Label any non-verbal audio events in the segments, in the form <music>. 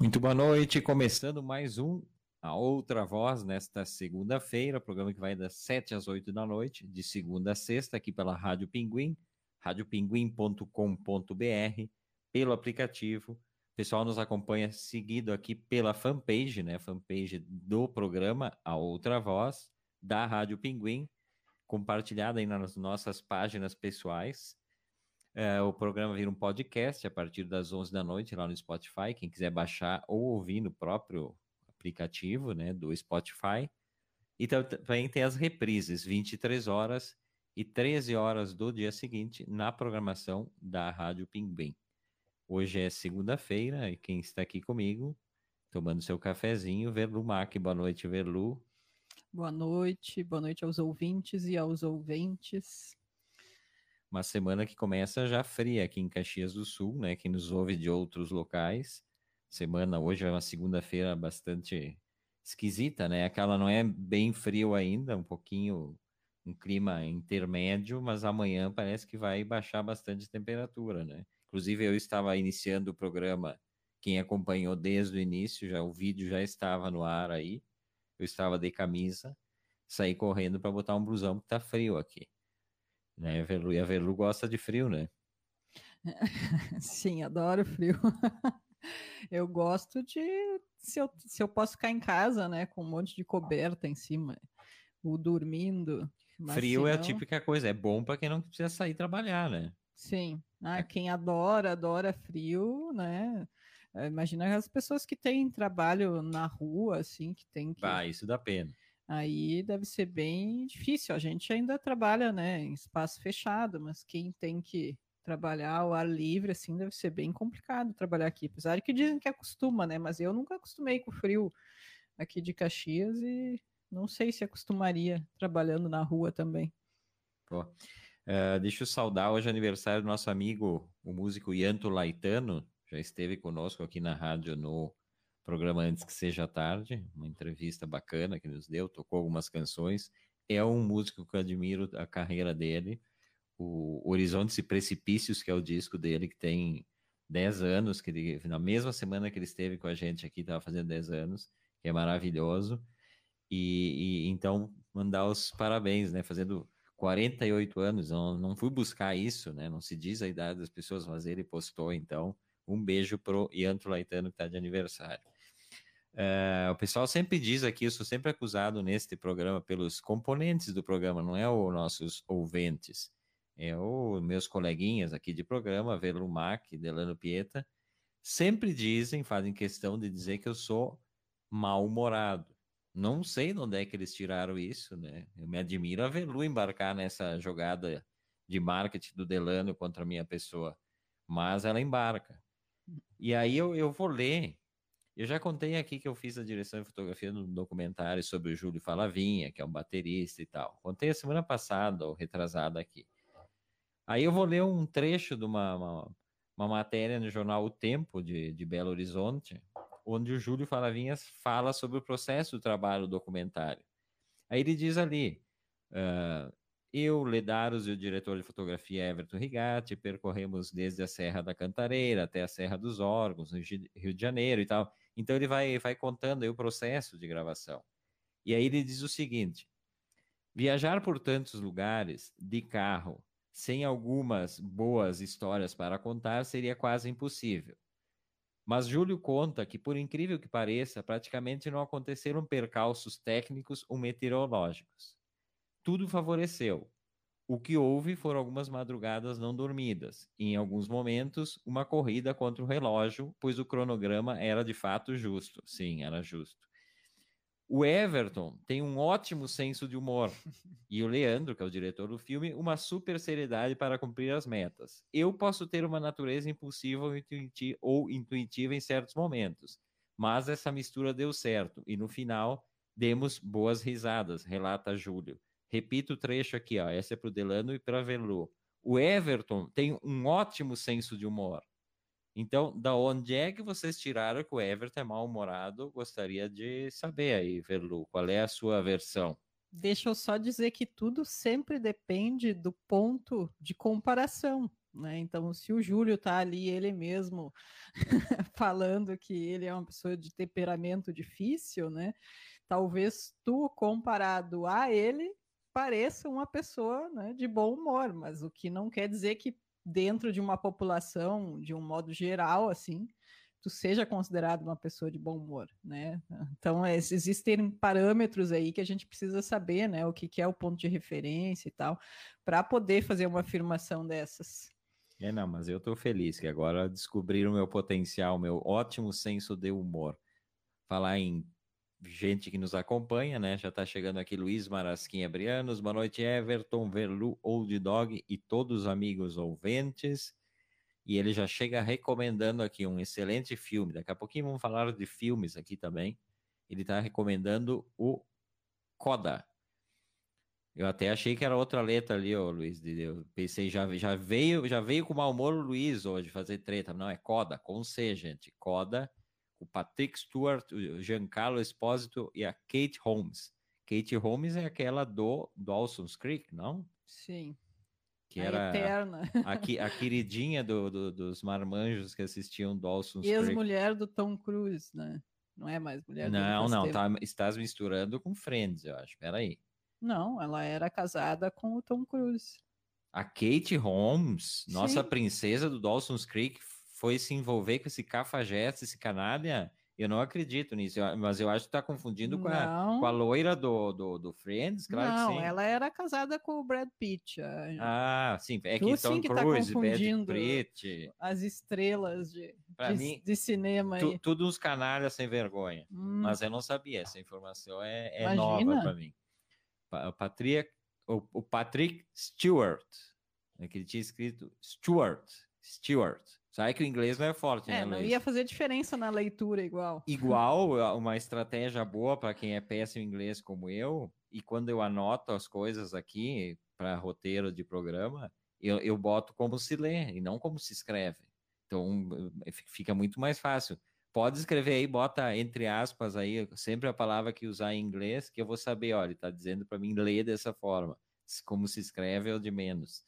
Muito boa noite, começando mais um A Outra Voz nesta segunda-feira, programa que vai das 7 às 8 da noite, de segunda a sexta, aqui pela Rádio Pinguim, radiopinguim.com.br, pelo aplicativo. O pessoal nos acompanha seguido aqui pela fanpage, né? Fanpage do programa A Outra Voz, da Rádio Pinguim, compartilhada aí nas nossas páginas pessoais. É, o programa vira um podcast a partir das 11 da noite lá no Spotify. Quem quiser baixar ou ouvir no próprio aplicativo né, do Spotify. E também tem as reprises, 23 horas e 13 horas do dia seguinte, na programação da Rádio Pinguim. Hoje é segunda-feira e quem está aqui comigo, tomando seu cafezinho, Verlu Mac. Boa noite, Verlu. Boa noite, boa noite aos ouvintes e aos ouventes uma semana que começa já fria aqui em Caxias do Sul, né? Quem nos ouve de outros locais. Semana hoje é uma segunda-feira bastante esquisita, né? Aquela não é bem frio ainda, um pouquinho um clima intermédio, mas amanhã parece que vai baixar bastante a temperatura, né? Inclusive eu estava iniciando o programa, quem acompanhou desde o início, já o vídeo já estava no ar aí. Eu estava de camisa, saí correndo para botar um blusão que tá frio aqui. Né? A Velu, e a Velu gosta de frio, né? <laughs> Sim, adoro frio. <laughs> eu gosto de se eu, se eu posso ficar em casa, né, com um monte de coberta em cima, ou dormindo. Frio é a típica coisa, é bom para quem não precisa sair trabalhar, né? Sim. Ah, é. quem adora, adora frio, né? É, imagina as pessoas que têm trabalho na rua, assim, que tem que. Ah, isso dá pena aí deve ser bem difícil. A gente ainda trabalha, né, em espaço fechado, mas quem tem que trabalhar ao ar livre, assim, deve ser bem complicado trabalhar aqui. Apesar de que dizem que acostuma, né, mas eu nunca acostumei com o frio aqui de Caxias e não sei se acostumaria trabalhando na rua também. Pô. Uh, deixa eu saudar hoje é aniversário do nosso amigo, o músico Yanto Laitano, já esteve conosco aqui na rádio no programa Antes que Seja Tarde, uma entrevista bacana que nos deu, tocou algumas canções. É um músico que eu admiro a carreira dele. O Horizontes e Precipícios, que é o disco dele, que tem 10 anos, que ele, na mesma semana que ele esteve com a gente aqui, estava fazendo 10 anos, que é maravilhoso. E, e, então, mandar os parabéns, né? Fazendo 48 anos, não, não fui buscar isso, né? Não se diz a idade das pessoas, mas ele postou, então. Um beijo pro Ianto Laitano, que está de aniversário. Uh, o pessoal sempre diz aqui, eu sou sempre acusado neste programa pelos componentes do programa, não é os nossos ouvintes, é os meus coleguinhas aqui de programa, Velumac, Delano Pieta, sempre dizem, fazem questão de dizer que eu sou mal-humorado. Não sei de onde é que eles tiraram isso, né? Eu me admiro a Velu embarcar nessa jogada de marketing do Delano contra a minha pessoa, mas ela embarca. E aí eu, eu vou ler. Eu já contei aqui que eu fiz a direção de fotografia no documentário sobre o Júlio Falavinha, que é um baterista e tal. Contei a semana passada, ou retrasada aqui. Aí eu vou ler um trecho de uma, uma, uma matéria no jornal O Tempo, de, de Belo Horizonte, onde o Júlio Falavinha fala sobre o processo do trabalho do documentário. Aí ele diz ali: uh, eu, Ledaros e o diretor de fotografia Everton Rigatti percorremos desde a Serra da Cantareira até a Serra dos Órgãos, no Rio de Janeiro e tal. Então ele vai, vai contando aí o processo de gravação. E aí ele diz o seguinte: viajar por tantos lugares de carro sem algumas boas histórias para contar seria quase impossível. Mas Júlio conta que, por incrível que pareça, praticamente não aconteceram percalços técnicos ou meteorológicos tudo favoreceu. O que houve foram algumas madrugadas não dormidas, e em alguns momentos, uma corrida contra o relógio, pois o cronograma era de fato justo. Sim, era justo. O Everton tem um ótimo senso de humor. E o Leandro, que é o diretor do filme, uma super seriedade para cumprir as metas. Eu posso ter uma natureza impulsiva ou intuitiva em certos momentos, mas essa mistura deu certo e no final demos boas risadas, relata Júlio. Repito o trecho aqui, ó. Essa é para o Delano e para Velu. O Everton tem um ótimo senso de humor. Então, da onde é que vocês tiraram que o Everton é mal-humorado? Gostaria de saber aí, Velu, qual é a sua versão? Deixa eu só dizer que tudo sempre depende do ponto de comparação. Né? Então, se o Júlio está ali, ele mesmo <laughs> falando que ele é uma pessoa de temperamento difícil, né? Talvez tu, comparado a ele, pareça uma pessoa né, de bom humor, mas o que não quer dizer que dentro de uma população, de um modo geral, assim, tu seja considerado uma pessoa de bom humor, né? Então, é, existem parâmetros aí que a gente precisa saber, né? O que, que é o ponto de referência e tal, para poder fazer uma afirmação dessas. É, não, mas eu estou feliz que agora descobriram o meu potencial, meu ótimo senso de humor. Falar em gente que nos acompanha, né? Já está chegando aqui Luiz Marasquinha Brianos, boa noite, Everton, Verlu, Old Dog e todos os amigos ouvintes e ele já chega recomendando aqui um excelente filme. Daqui a pouquinho vamos falar de filmes aqui também. Ele está recomendando o Coda. Eu até achei que era outra letra ali, ô Luiz. Eu pensei, já, já veio já veio com mau humor o Luiz hoje fazer treta. Não, é Coda, com C, gente. Coda, o Patrick Stewart, o Giancarlo Espósito e a Kate Holmes. Kate Holmes é aquela do Dawson's Creek, não? Sim que a era eterna. A, a queridinha do, do, dos marmanjos que assistiam Dawson's Creek. Ex-mulher do Tom Cruise, né? Não é mais mulher Não, não, tá, estás misturando com Friends, eu acho. Peraí. Não, ela era casada com o Tom Cruise. A Kate Holmes, Sim. nossa princesa do Dawson's Creek, foi se envolver com esse cafajeste, esse canalha eu não acredito nisso, mas eu acho que está confundindo com a, com a, loira do, do, do Friends, claro não, que sim. ela era casada com o Brad Pitt. Ah, sim, é que Tom sim que tá Cruise, tá Brad Pitt. As estrelas de, de, mim, de, cinema tu, Tudo uns canalhas sem vergonha, hum. mas eu não sabia, essa informação é, é nova para mim. O Patrick, o, o Patrick Stewart, é que ele tinha escrito Stewart, Stewart, Sabe que o inglês não é forte, é, né, não ia fazer diferença na leitura igual. Igual, uma estratégia boa para quem é péssimo inglês como eu, e quando eu anoto as coisas aqui para roteiro de programa, eu, eu boto como se lê e não como se escreve. Então, fica muito mais fácil. Pode escrever aí, bota entre aspas aí, sempre a palavra que usar em inglês, que eu vou saber, olha, ele está dizendo para mim ler dessa forma. Como se escreve é o de menos.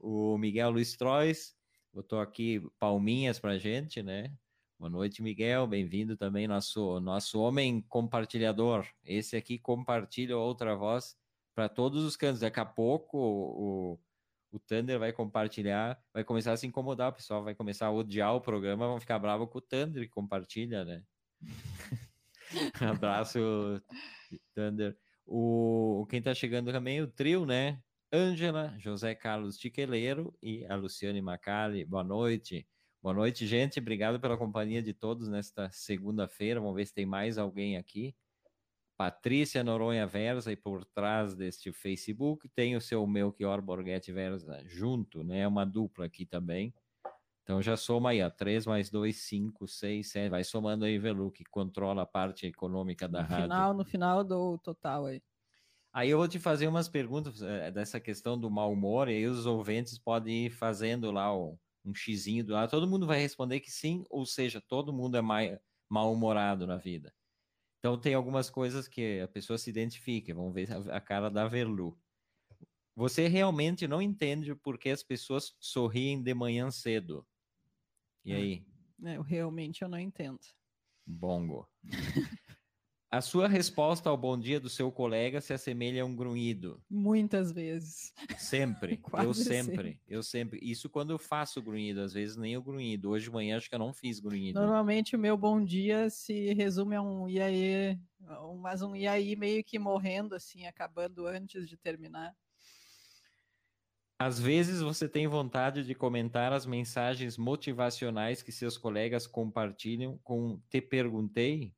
O Miguel Luiz Trois botou aqui palminhas para gente, né? Boa noite, Miguel. Bem-vindo também, nosso, nosso homem compartilhador. Esse aqui compartilha outra voz para todos os cantos. Daqui a pouco o, o Thunder vai compartilhar, vai começar a se incomodar, o pessoal vai começar a odiar o programa, vão ficar bravo com o Thunder que compartilha, né? <laughs> Abraço, Thunder. O, quem tá chegando também, o trio, né? Ângela, José Carlos Tiqueleiro e a Luciane Macali. Boa noite. Boa noite, gente. Obrigado pela companhia de todos nesta segunda-feira. Vamos ver se tem mais alguém aqui. Patrícia Noronha Versa e por trás deste Facebook tem o seu Melchior Borghetti Versa junto, né? É uma dupla aqui também. Então já soma aí, ó, 3 mais 2, 5, 6, 7, vai somando aí, Velu, que controla a parte econômica da no rádio. Final, no final do total aí. Aí eu vou te fazer umas perguntas é, dessa questão do mau humor, e aí os ouvintes podem ir fazendo lá um, um xizinho do lado. Todo mundo vai responder que sim, ou seja, todo mundo é mal-humorado na vida. Então tem algumas coisas que a pessoa se identifica. Vamos ver a, a cara da Verlu. Você realmente não entende por que as pessoas sorriem de manhã cedo. E aí? É, eu realmente eu não entendo. Bongo. <laughs> A sua resposta ao bom dia do seu colega se assemelha a um grunhido. Muitas vezes. Sempre. <laughs> eu sempre. sempre. Eu sempre. Isso quando eu faço grunhido, às vezes nem o grunhido. Hoje de manhã acho que eu não fiz grunhido. Normalmente o meu bom dia se resume a um e aí, mas um e aí meio que morrendo assim, acabando antes de terminar. Às vezes você tem vontade de comentar as mensagens motivacionais que seus colegas compartilham com te perguntei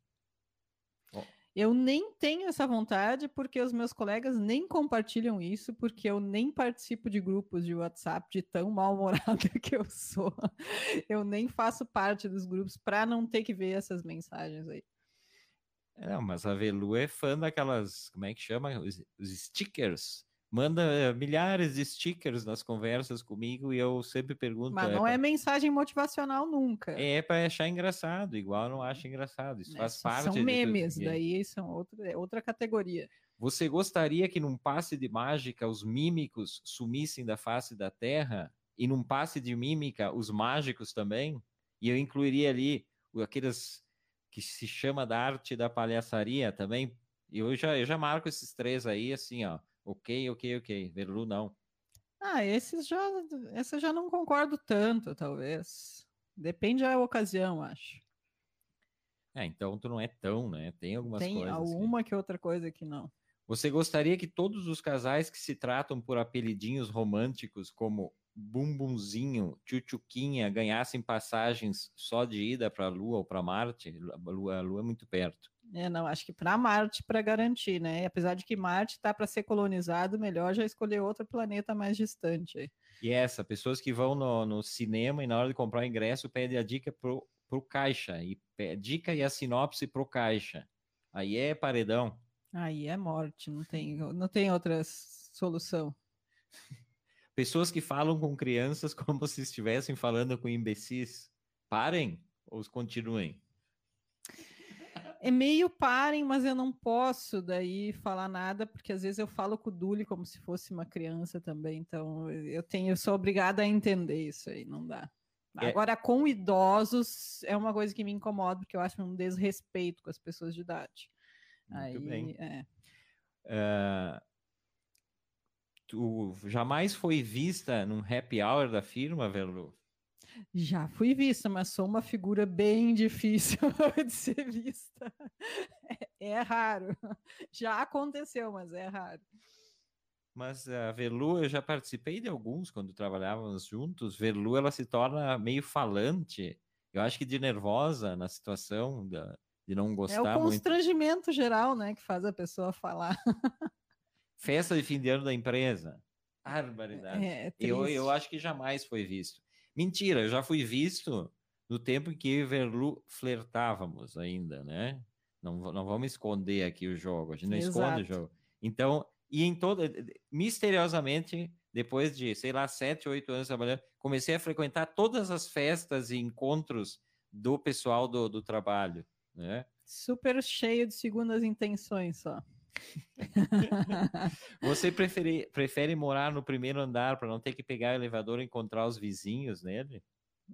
eu nem tenho essa vontade porque os meus colegas nem compartilham isso, porque eu nem participo de grupos de WhatsApp de tão mal-humorada <laughs> que eu sou. Eu nem faço parte dos grupos para não ter que ver essas mensagens aí. É, mas a Velu é fã daquelas, como é que chama? Os, os stickers manda eh, milhares de stickers nas conversas comigo e eu sempre pergunto. Mas não é, pra... é mensagem motivacional nunca. É para achar engraçado, igual não acha engraçado. Isso é, faz parte. São memes, daí são outra, é outra categoria. Você gostaria que num passe de mágica os mímicos sumissem da face da Terra? e num passe de mímica os mágicos também, e eu incluiria ali aqueles que se chama da arte da palhaçaria também. E eu já, eu já marco esses três aí, assim, ó. Ok, ok, ok. Verlu não. Ah, esses já, essa já não concordo tanto, talvez. Depende da ocasião, acho. É, então tu não é tão, né? Tem algumas Tem coisas. Tem alguma que... que outra coisa que não. Você gostaria que todos os casais que se tratam por apelidinhos românticos como bumbumzinho, tchutchuquinha, ganhassem passagens só de ida para a Lua ou para Marte? A Lua, a Lua é muito perto. É, não, acho que para Marte para garantir, né? Apesar de que Marte está para ser colonizado, melhor já escolher outro planeta mais distante. E essa, pessoas que vão no, no cinema e na hora de comprar o ingresso pedem a dica pro, pro caixa e dica e a sinopse pro caixa. Aí é paredão. Aí é morte, não tem, não tem outra solução. <laughs> Pessoas que falam com crianças como se estivessem falando com imbecis. Parem ou continuem? É meio parem, mas eu não posso daí falar nada, porque às vezes eu falo com o Duli como se fosse uma criança também, então eu tenho, eu sou obrigada a entender isso aí, não dá. É. Agora, com idosos, é uma coisa que me incomoda, porque eu acho um desrespeito com as pessoas de idade. Muito Aí, bem. É. Uh, tu jamais foi vista num happy hour da firma, Verlu? Já fui vista, mas sou uma figura bem difícil <laughs> de ser vista. É, é, raro. Já aconteceu, mas é raro. Mas a Verlu, eu já participei de alguns quando trabalhávamos juntos. Verlu, ela se torna meio falante. Eu acho que de nervosa na situação da, de não gostar. É o constrangimento muito. geral, né, que faz a pessoa falar. Festa de fim de ano da empresa. Barbaridade. É, é eu, eu acho que jamais foi visto. Mentira, eu já fui visto no tempo em que Verlu flertávamos ainda, né? Não, não vamos esconder aqui o jogo, a gente não Exato. esconde o jogo. Então, e em toda, misteriosamente, depois de, sei lá, sete, oito anos trabalhando, comecei a frequentar todas as festas e encontros do pessoal do, do trabalho, né? Super cheio de segundas intenções só. <laughs> Você prefere, prefere morar no primeiro andar para não ter que pegar o elevador e encontrar os vizinhos nele?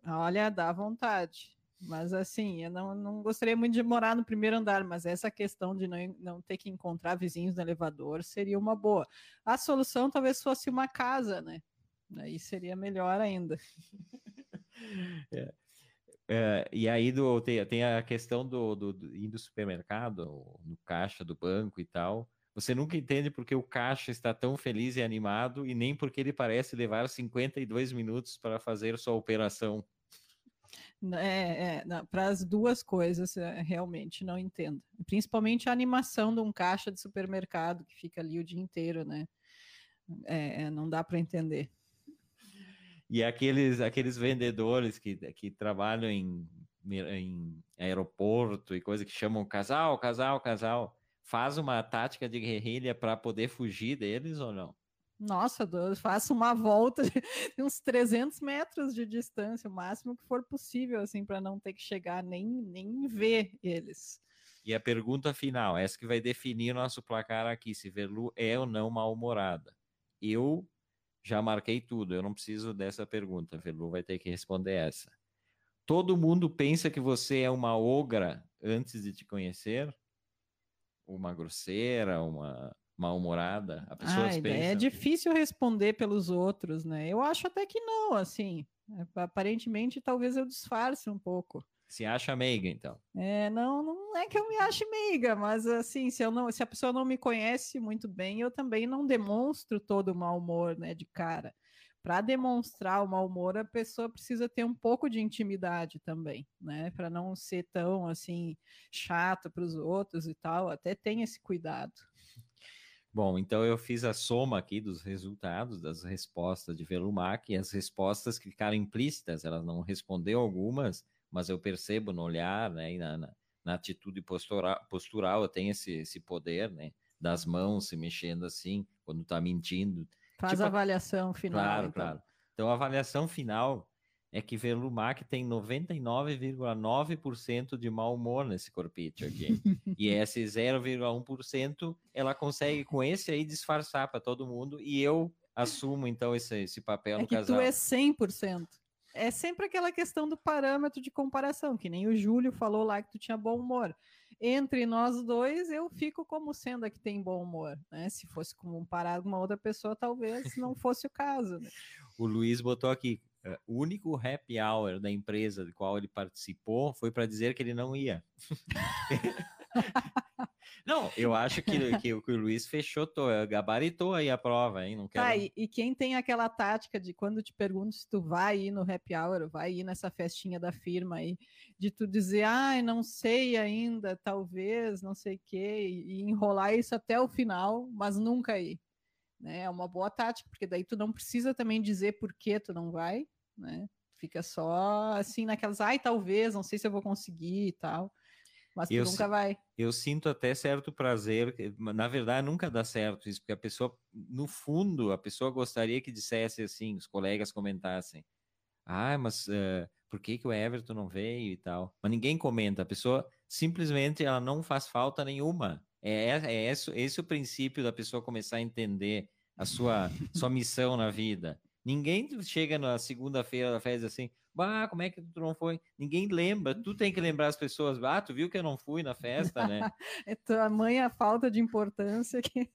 Olha, dá vontade. Mas assim, eu não, não gostaria muito de morar no primeiro andar, mas essa questão de não, não ter que encontrar vizinhos no elevador seria uma boa. A solução talvez fosse uma casa, né? Aí seria melhor ainda. <laughs> é. É, e aí do, tem, tem a questão do, do, do ir do supermercado, no caixa do banco e tal. Você nunca entende porque o caixa está tão feliz e animado e nem porque ele parece levar 52 minutos para fazer sua operação. É, é para as duas coisas, é, realmente não entendo. Principalmente a animação de um caixa de supermercado que fica ali o dia inteiro, né? É, é não dá para entender. E aqueles, aqueles vendedores que, que trabalham em, em aeroporto e coisa que chamam casal, casal, casal, faz uma tática de guerrilha para poder fugir deles ou não? Nossa, faço uma volta de <laughs> uns 300 metros de distância, o máximo que for possível, assim, para não ter que chegar nem, nem ver eles. E a pergunta final, essa que vai definir o nosso placar aqui, se Verlu é ou não mal-humorada. Eu já marquei tudo, eu não preciso dessa pergunta. Velu vai ter que responder essa. Todo mundo pensa que você é uma ogra antes de te conhecer? Uma grosseira, uma mal-humorada? A pessoa ah, É difícil responder pelos outros, né? Eu acho até que não, assim. Aparentemente, talvez eu disfarce um pouco. Se acha meiga, então. É, não, não é que eu me ache meiga, mas assim, se, eu não, se a pessoa não me conhece muito bem, eu também não demonstro todo o mau humor, né, de cara. Para demonstrar o mau humor, a pessoa precisa ter um pouco de intimidade também, né, para não ser tão assim chato para os outros e tal. Até tem esse cuidado. Bom, então eu fiz a soma aqui dos resultados das respostas de Velumac e as respostas que ficaram implícitas, ela não respondeu algumas, mas eu percebo no olhar, né, e na, na, na atitude postural, postural, eu tenho esse, esse poder, né, das mãos se mexendo assim, quando está mentindo. Faz tipo, a avaliação final. Claro, então. claro. Então, a avaliação final é que Velumac tem 99,9% de mau humor nesse corpite aqui. <laughs> e esse 0,1% ela consegue com esse aí disfarçar para todo mundo e eu assumo então esse, esse papel é no que casal. Tu é 100%. É sempre aquela questão do parâmetro de comparação, que nem o Júlio falou lá que tu tinha bom humor. Entre nós dois, eu fico como sendo a que tem bom humor. Né? Se fosse comparar com uma outra pessoa, talvez <laughs> não fosse o caso. Né? O Luiz botou aqui, é, o único happy hour da empresa do qual ele participou foi para dizer que ele não ia. <laughs> Não, eu acho que, <laughs> que, que, o Luiz fechou, gabaritou aí a prova, hein? Não quero... Tá, e, e, quem tem aquela tática de quando te pergunto se tu vai ir no happy hour, vai ir nessa festinha da firma aí, de tu dizer, ai, ah, não sei ainda, talvez, não sei o quê, e enrolar isso até o final, mas nunca ir. Né? É uma boa tática, porque daí tu não precisa também dizer por que tu não vai, né? Fica só assim naquelas, ai, talvez, não sei se eu vou conseguir e tal mas tu eu, nunca vai. Eu sinto até certo prazer, na verdade nunca dá certo isso, porque a pessoa, no fundo, a pessoa gostaria que dissesse assim, os colegas comentassem, ah, mas uh, por que, que o Everton não veio e tal? Mas ninguém comenta, a pessoa simplesmente ela não faz falta nenhuma. É, é esse, esse o princípio da pessoa começar a entender a sua, sua missão na vida. Ninguém chega na segunda-feira da festa assim, bah, como é que tu não foi? Ninguém lembra, tu tem que lembrar as pessoas, ah, tu viu que eu não fui na festa, né? <laughs> é tua mãe a falta de importância que...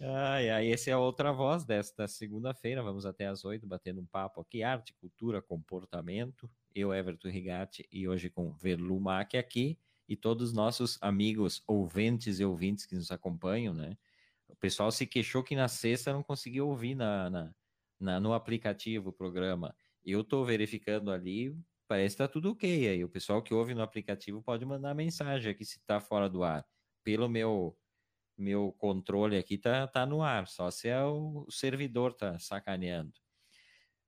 ai, ai, essa é a outra voz desta segunda-feira, vamos até às oito, batendo um papo aqui, arte, cultura, comportamento, eu, Everton Rigatti, e hoje com Verlumac aqui, e todos os nossos amigos ouvintes e ouvintes que nos acompanham, né? Pessoal se queixou que na sexta não conseguiu ouvir na, na, na no aplicativo o programa. Eu estou verificando ali, parece que está tudo ok. Aí o pessoal que ouve no aplicativo pode mandar mensagem aqui se está fora do ar. Pelo meu meu controle aqui tá, tá no ar, só se é o servidor tá sacaneando.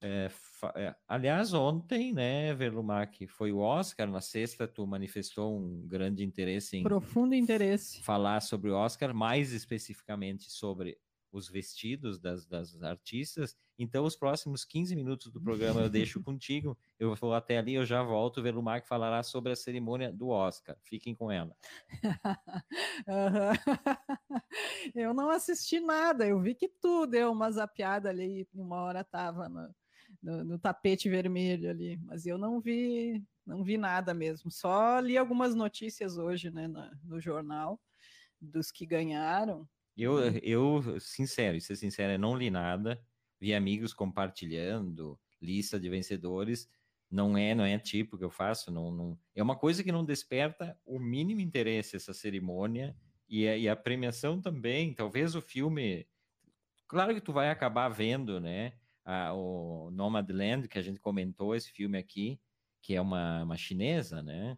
É, é, aliás, ontem, né, Verlumac, foi o Oscar, na sexta tu manifestou um grande interesse em... Profundo interesse. Falar sobre o Oscar, mais especificamente sobre os vestidos das, das artistas. Então, os próximos 15 minutos do programa eu deixo <laughs> contigo. Eu vou até ali, eu já volto. Verlumac falará sobre a cerimônia do Oscar. Fiquem com ela. <laughs> eu não assisti nada. Eu vi que tu deu uma zapiada ali. Uma hora tava no, no, no, tapete vermelho ali, mas eu não vi, não vi nada mesmo. Só li algumas notícias hoje, né, no, no jornal dos que ganharam. Eu, eu, sincero, ser sincero, eu não li nada. Vi amigos compartilhando lista de vencedores. Não é, não é tipo que eu faço. Não, não, é uma coisa que não desperta o mínimo interesse essa cerimônia e a, e a premiação também. Talvez o filme, claro que tu vai acabar vendo, né? A, o Nomadland, que a gente comentou esse filme aqui, que é uma, uma chinesa, né?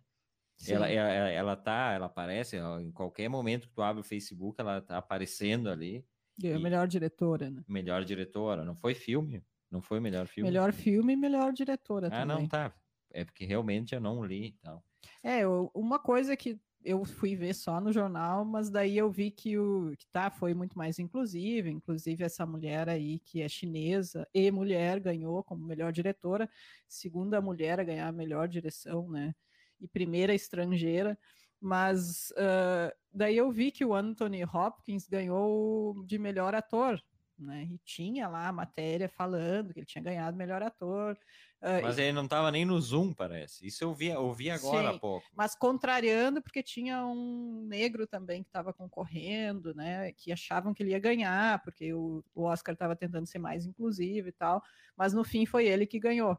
Ela, ela, ela tá, ela aparece em qualquer momento que tu abre o Facebook, ela tá aparecendo ali. É melhor diretora, né? Melhor diretora, não foi filme? Não foi melhor filme? Melhor filme e melhor diretora ah, também. não, tá. É porque realmente eu não li e tal. É, uma coisa que eu fui ver só no jornal, mas daí eu vi que o que tá foi muito mais inclusivo, inclusive essa mulher aí que é chinesa e mulher ganhou como melhor diretora, segunda mulher a ganhar a melhor direção, né? E primeira estrangeira. Mas uh, daí eu vi que o Anthony Hopkins ganhou de melhor ator, né? E tinha lá a matéria falando que ele tinha ganhado melhor ator. Uh, mas ele não estava nem no Zoom, parece. Isso eu vi, eu vi agora sim, há pouco. Mas contrariando, porque tinha um negro também que estava concorrendo, né? Que achavam que ele ia ganhar, porque o, o Oscar estava tentando ser mais inclusivo e tal. Mas no fim foi ele que ganhou.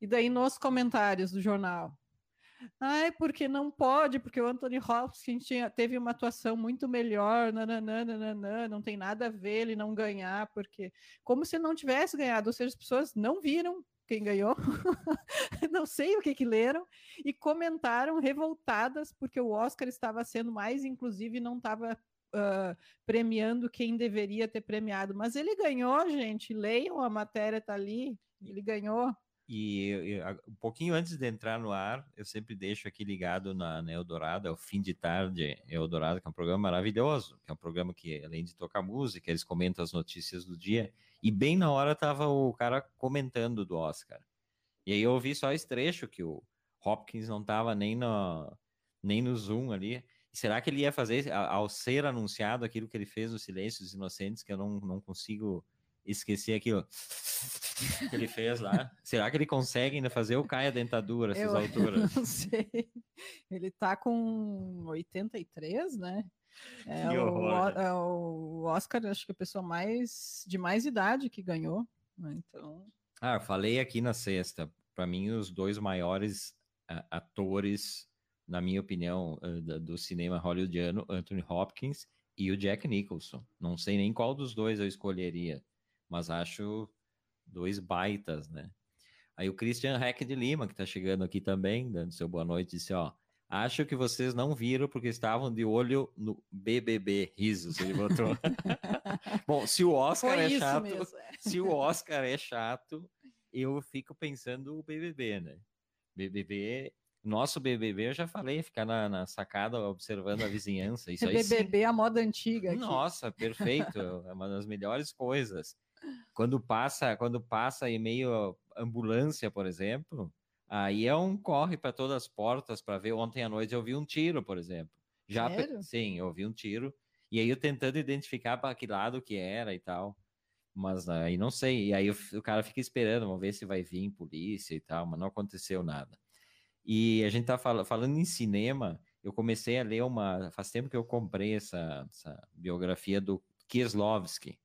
E daí nos comentários do jornal, Ai, porque não pode, porque o Anthony Hopkins tinha, teve uma atuação muito melhor, nananã, nananã, não tem nada a ver ele não ganhar, porque como se não tivesse ganhado, ou seja, as pessoas não viram quem ganhou, <laughs> não sei o que que leram, e comentaram revoltadas porque o Oscar estava sendo mais inclusivo e não estava uh, premiando quem deveria ter premiado. Mas ele ganhou, gente, leiam, a matéria está ali, ele ganhou. E eu, um pouquinho antes de entrar no ar, eu sempre deixo aqui ligado na, na Eldorado, é o fim de tarde Eldorado, que é um programa maravilhoso, que é um programa que, além de tocar música, eles comentam as notícias do dia. E bem na hora tava o cara comentando do Oscar. E aí eu ouvi só esse trecho que o Hopkins não tava nem no, nem no Zoom ali. Será que ele ia fazer, ao ser anunciado aquilo que ele fez no Silêncio dos Inocentes, que eu não, não consigo esquecer aquilo <laughs> que ele fez lá? Será que ele consegue ainda fazer o Caia Dentadura essas eu, <laughs> alturas? Não sei. Ele tá com 83, né? É o, é o, Oscar, acho que a pessoa mais de mais idade que ganhou. Né? Então. Ah, eu falei aqui na sexta. Para mim, os dois maiores uh, atores na minha opinião, uh, do cinema hollywoodiano, Anthony Hopkins e o Jack Nicholson. Não sei nem qual dos dois eu escolheria, mas acho dois baitas, né? Aí o Christian Heck de Lima, que está chegando aqui também, dando seu boa noite, disse, ó, acho que vocês não viram porque estavam de olho no BBB, risos, ele botou. <laughs> Bom, se o Oscar Foi é chato, mesmo, é. se o Oscar é chato, eu fico pensando o BBB, né? BBB nosso BBB, eu já falei, ficar na, na sacada observando a vizinhança. Isso aí <laughs> BBB sim. a moda antiga. Aqui. Nossa, perfeito. é uma das melhores coisas. Quando passa, quando passa em meio ambulância, por exemplo, aí é um corre para todas as portas para ver. Ontem à noite eu vi um tiro, por exemplo. Já Sério? sim, eu vi um tiro. E aí eu tentando identificar para que lado que era e tal. Mas aí não sei. E aí o, o cara fica esperando, vamos ver se vai vir polícia e tal, mas não aconteceu nada. E a gente tá fal falando em cinema, eu comecei a ler uma. Faz tempo que eu comprei essa, essa biografia do Kieslowski.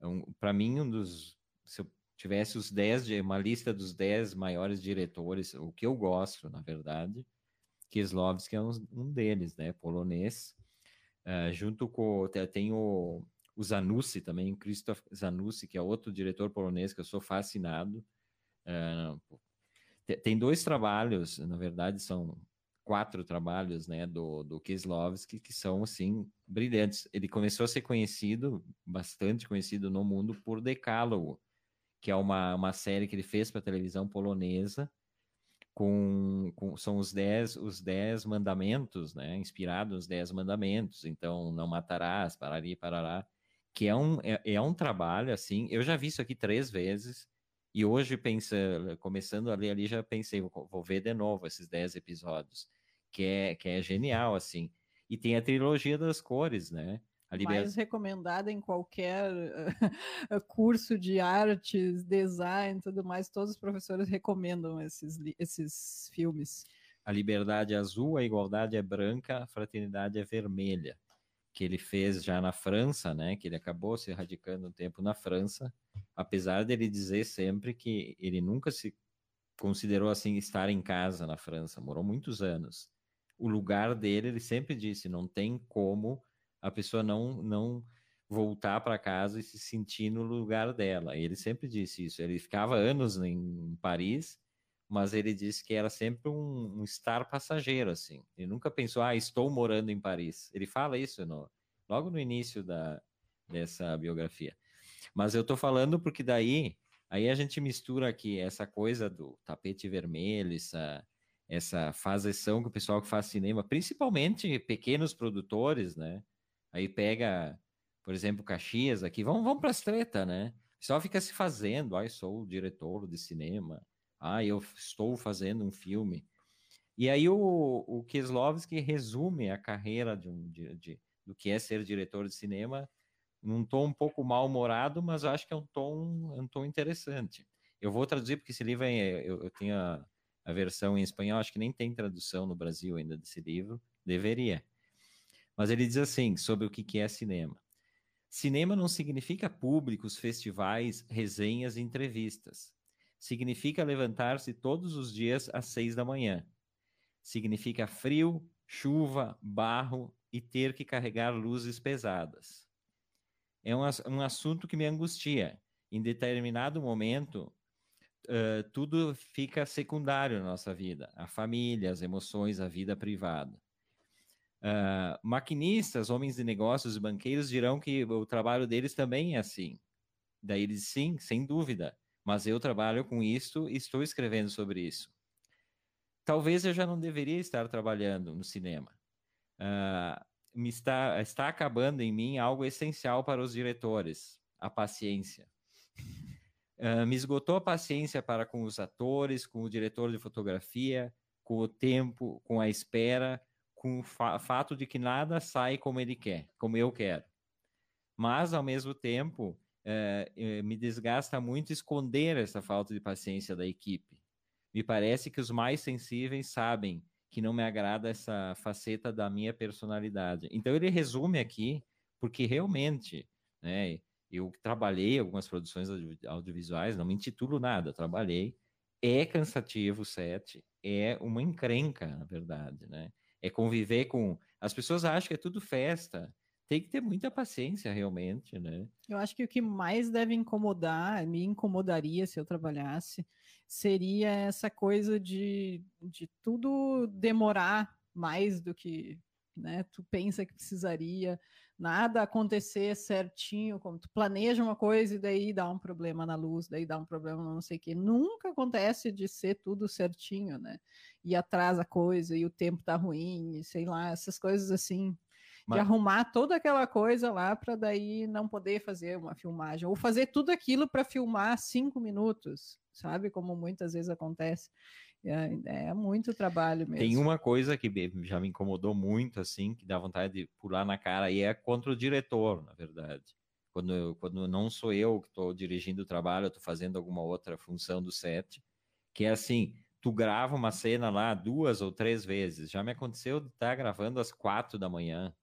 Um, Para mim, um dos. Se eu tivesse os 10, uma lista dos 10 maiores diretores, o que eu gosto, na verdade, Kieslowski é um, um deles, né? Polonês. Uh, junto com. Tem o, o Zanussi também, Krzysztof Zanussi, que é outro diretor polonês que eu sou fascinado. Uh, tem dois trabalhos, na verdade são quatro trabalhos, né, do, do que são, assim, brilhantes. Ele começou a ser conhecido, bastante conhecido no mundo, por Decálogo, que é uma, uma série que ele fez para a televisão polonesa, com, com, são os dez, os dez mandamentos, né, inspirados nos dez mandamentos, então, não matarás, parari, parará, que é um, é, é um trabalho, assim, eu já vi isso aqui três vezes, e hoje, pensa, começando a ler ali, já pensei, vou ver de novo esses 10 episódios, que é, que é genial, assim. E tem a trilogia das cores, né? Liber... Mais recomendada em qualquer <laughs> curso de artes, design, tudo mais, todos os professores recomendam esses, esses filmes. A liberdade é azul, a igualdade é branca, a fraternidade é vermelha que ele fez já na França, né? Que ele acabou se radicando um tempo na França, apesar dele dizer sempre que ele nunca se considerou assim estar em casa na França, morou muitos anos. O lugar dele, ele sempre disse, não tem como a pessoa não não voltar para casa e se sentir no lugar dela. Ele sempre disse isso. Ele ficava anos em Paris, mas ele disse que era sempre um, um, estar passageiro, assim. Ele nunca pensou, ah, estou morando em Paris. Ele fala isso no, logo no início da, dessa biografia. Mas eu estou falando porque daí, aí a gente mistura aqui essa coisa do tapete vermelho, essa, essa fazção que o pessoal que faz cinema, principalmente pequenos produtores, né? Aí pega, por exemplo, Caxias aqui, vamos, vamos para as treta, né? O pessoal fica se fazendo, eu sou o diretor de cinema, ah, eu estou fazendo um filme. E aí o, o Kieslowski resume a carreira de um, de, de, do que é ser diretor de cinema num tom um pouco mal-humorado, mas acho que é um tom, é um tom interessante. Eu vou traduzir porque esse livro é, eu, eu tenho a, versão em espanhol, acho que nem tem tradução no Brasil ainda desse livro, deveria. Mas ele diz assim, sobre o que é cinema. Cinema não significa públicos, festivais, resenhas e entrevistas significa levantar-se todos os dias às seis da manhã. Significa frio, chuva, barro e ter que carregar luzes pesadas. É um, um assunto que me angustia. Em determinado momento, uh, tudo fica secundário na nossa vida: a família, as emoções, a vida privada. Uh, maquinistas, homens de negócios e banqueiros dirão que o trabalho deles também é assim. Daí eles, sim, sem dúvida mas eu trabalho com isso e estou escrevendo sobre isso. Talvez eu já não deveria estar trabalhando no cinema. Uh, me está, está acabando em mim algo essencial para os diretores: a paciência. Uh, me esgotou a paciência para com os atores, com o diretor de fotografia, com o tempo, com a espera, com o fa fato de que nada sai como ele quer, como eu quero. Mas, ao mesmo tempo, é, me desgasta muito esconder essa falta de paciência da equipe. Me parece que os mais sensíveis sabem que não me agrada essa faceta da minha personalidade. Então, ele resume aqui, porque realmente, né, eu trabalhei algumas produções audiovisuais, não me intitulo nada, trabalhei. É cansativo o set, é uma encrenca, na verdade, né? É conviver com. As pessoas acham que é tudo festa. Tem que ter muita paciência, realmente, né? Eu acho que o que mais deve incomodar, me incomodaria se eu trabalhasse, seria essa coisa de, de tudo demorar mais do que né, tu pensa que precisaria nada acontecer certinho, como tu planeja uma coisa e daí dá um problema na luz, daí dá um problema não sei o que. Nunca acontece de ser tudo certinho, né? E atrasa a coisa, e o tempo tá ruim, e sei lá, essas coisas assim. Mas... De arrumar toda aquela coisa lá para daí não poder fazer uma filmagem, ou fazer tudo aquilo para filmar cinco minutos, sabe? Como muitas vezes acontece. É, é, muito trabalho mesmo. Tem uma coisa que já me incomodou muito, assim, que dá vontade de pular na cara, e é contra o diretor, na verdade. Quando, quando não sou eu que estou dirigindo o trabalho, estou fazendo alguma outra função do set, que é assim, tu grava uma cena lá duas ou três vezes. Já me aconteceu de estar tá gravando às quatro da manhã.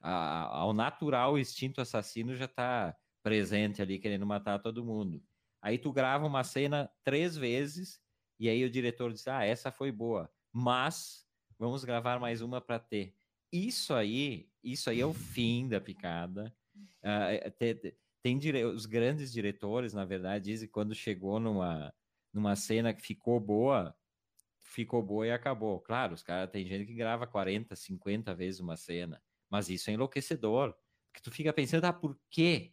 A, ao natural, o instinto assassino já está presente ali, querendo matar todo mundo. Aí tu grava uma cena três vezes e aí o diretor diz: Ah, essa foi boa, mas vamos gravar mais uma para ter. Isso aí, isso aí é o fim da picada. Uh, tem, tem dire... os grandes diretores, na verdade, dizem que quando chegou numa, numa cena que ficou boa, ficou boa e acabou. Claro, os caras tem gente que grava 40, 50 vezes uma cena, mas isso é enlouquecedor. Porque tu fica pensando, ah, por quê?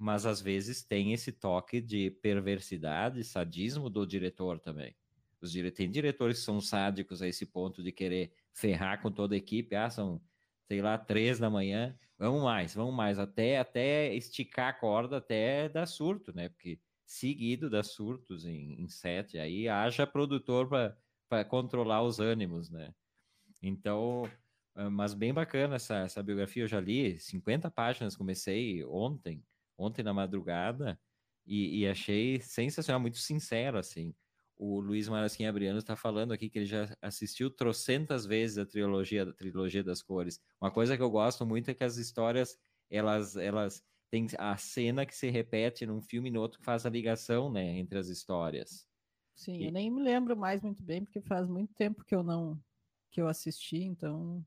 Mas às vezes tem esse toque de perversidade, sadismo do diretor também. Os dire... Tem diretores que são sádicos a esse ponto de querer ferrar com toda a equipe. Ah, são, sei lá, três da manhã. Vamos mais, vamos mais. Até, até esticar a corda, até dar surto, né? Porque seguido dá surtos em, em sete. Aí haja produtor para controlar os ânimos, né? Então, ah, mas bem bacana essa, essa biografia. Eu já li 50 páginas, comecei ontem ontem na madrugada e, e achei sensacional, muito sincero, assim. O Luiz Marasquim Abriano está falando aqui que ele já assistiu trocentas vezes a trilogia, a trilogia das cores. Uma coisa que eu gosto muito é que as histórias, elas, elas têm a cena que se repete num filme e no outro que faz a ligação, né, entre as histórias. Sim, e... eu nem me lembro mais muito bem, porque faz muito tempo que eu não que eu assisti, então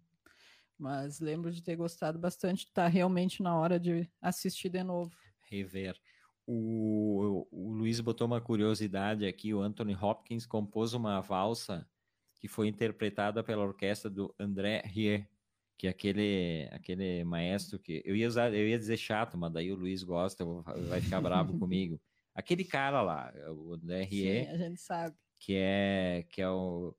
mas lembro de ter gostado bastante, tá realmente na hora de assistir de novo. Rever. O, o Luiz botou uma curiosidade aqui, o Anthony Hopkins compôs uma valsa que foi interpretada pela orquestra do André Rieu, que é aquele, aquele maestro que eu ia usar, eu ia dizer chato, mas daí o Luiz gosta, vai ficar bravo <laughs> comigo. Aquele cara lá, o André Rieu, Sim, a gente sabe. Que é que é o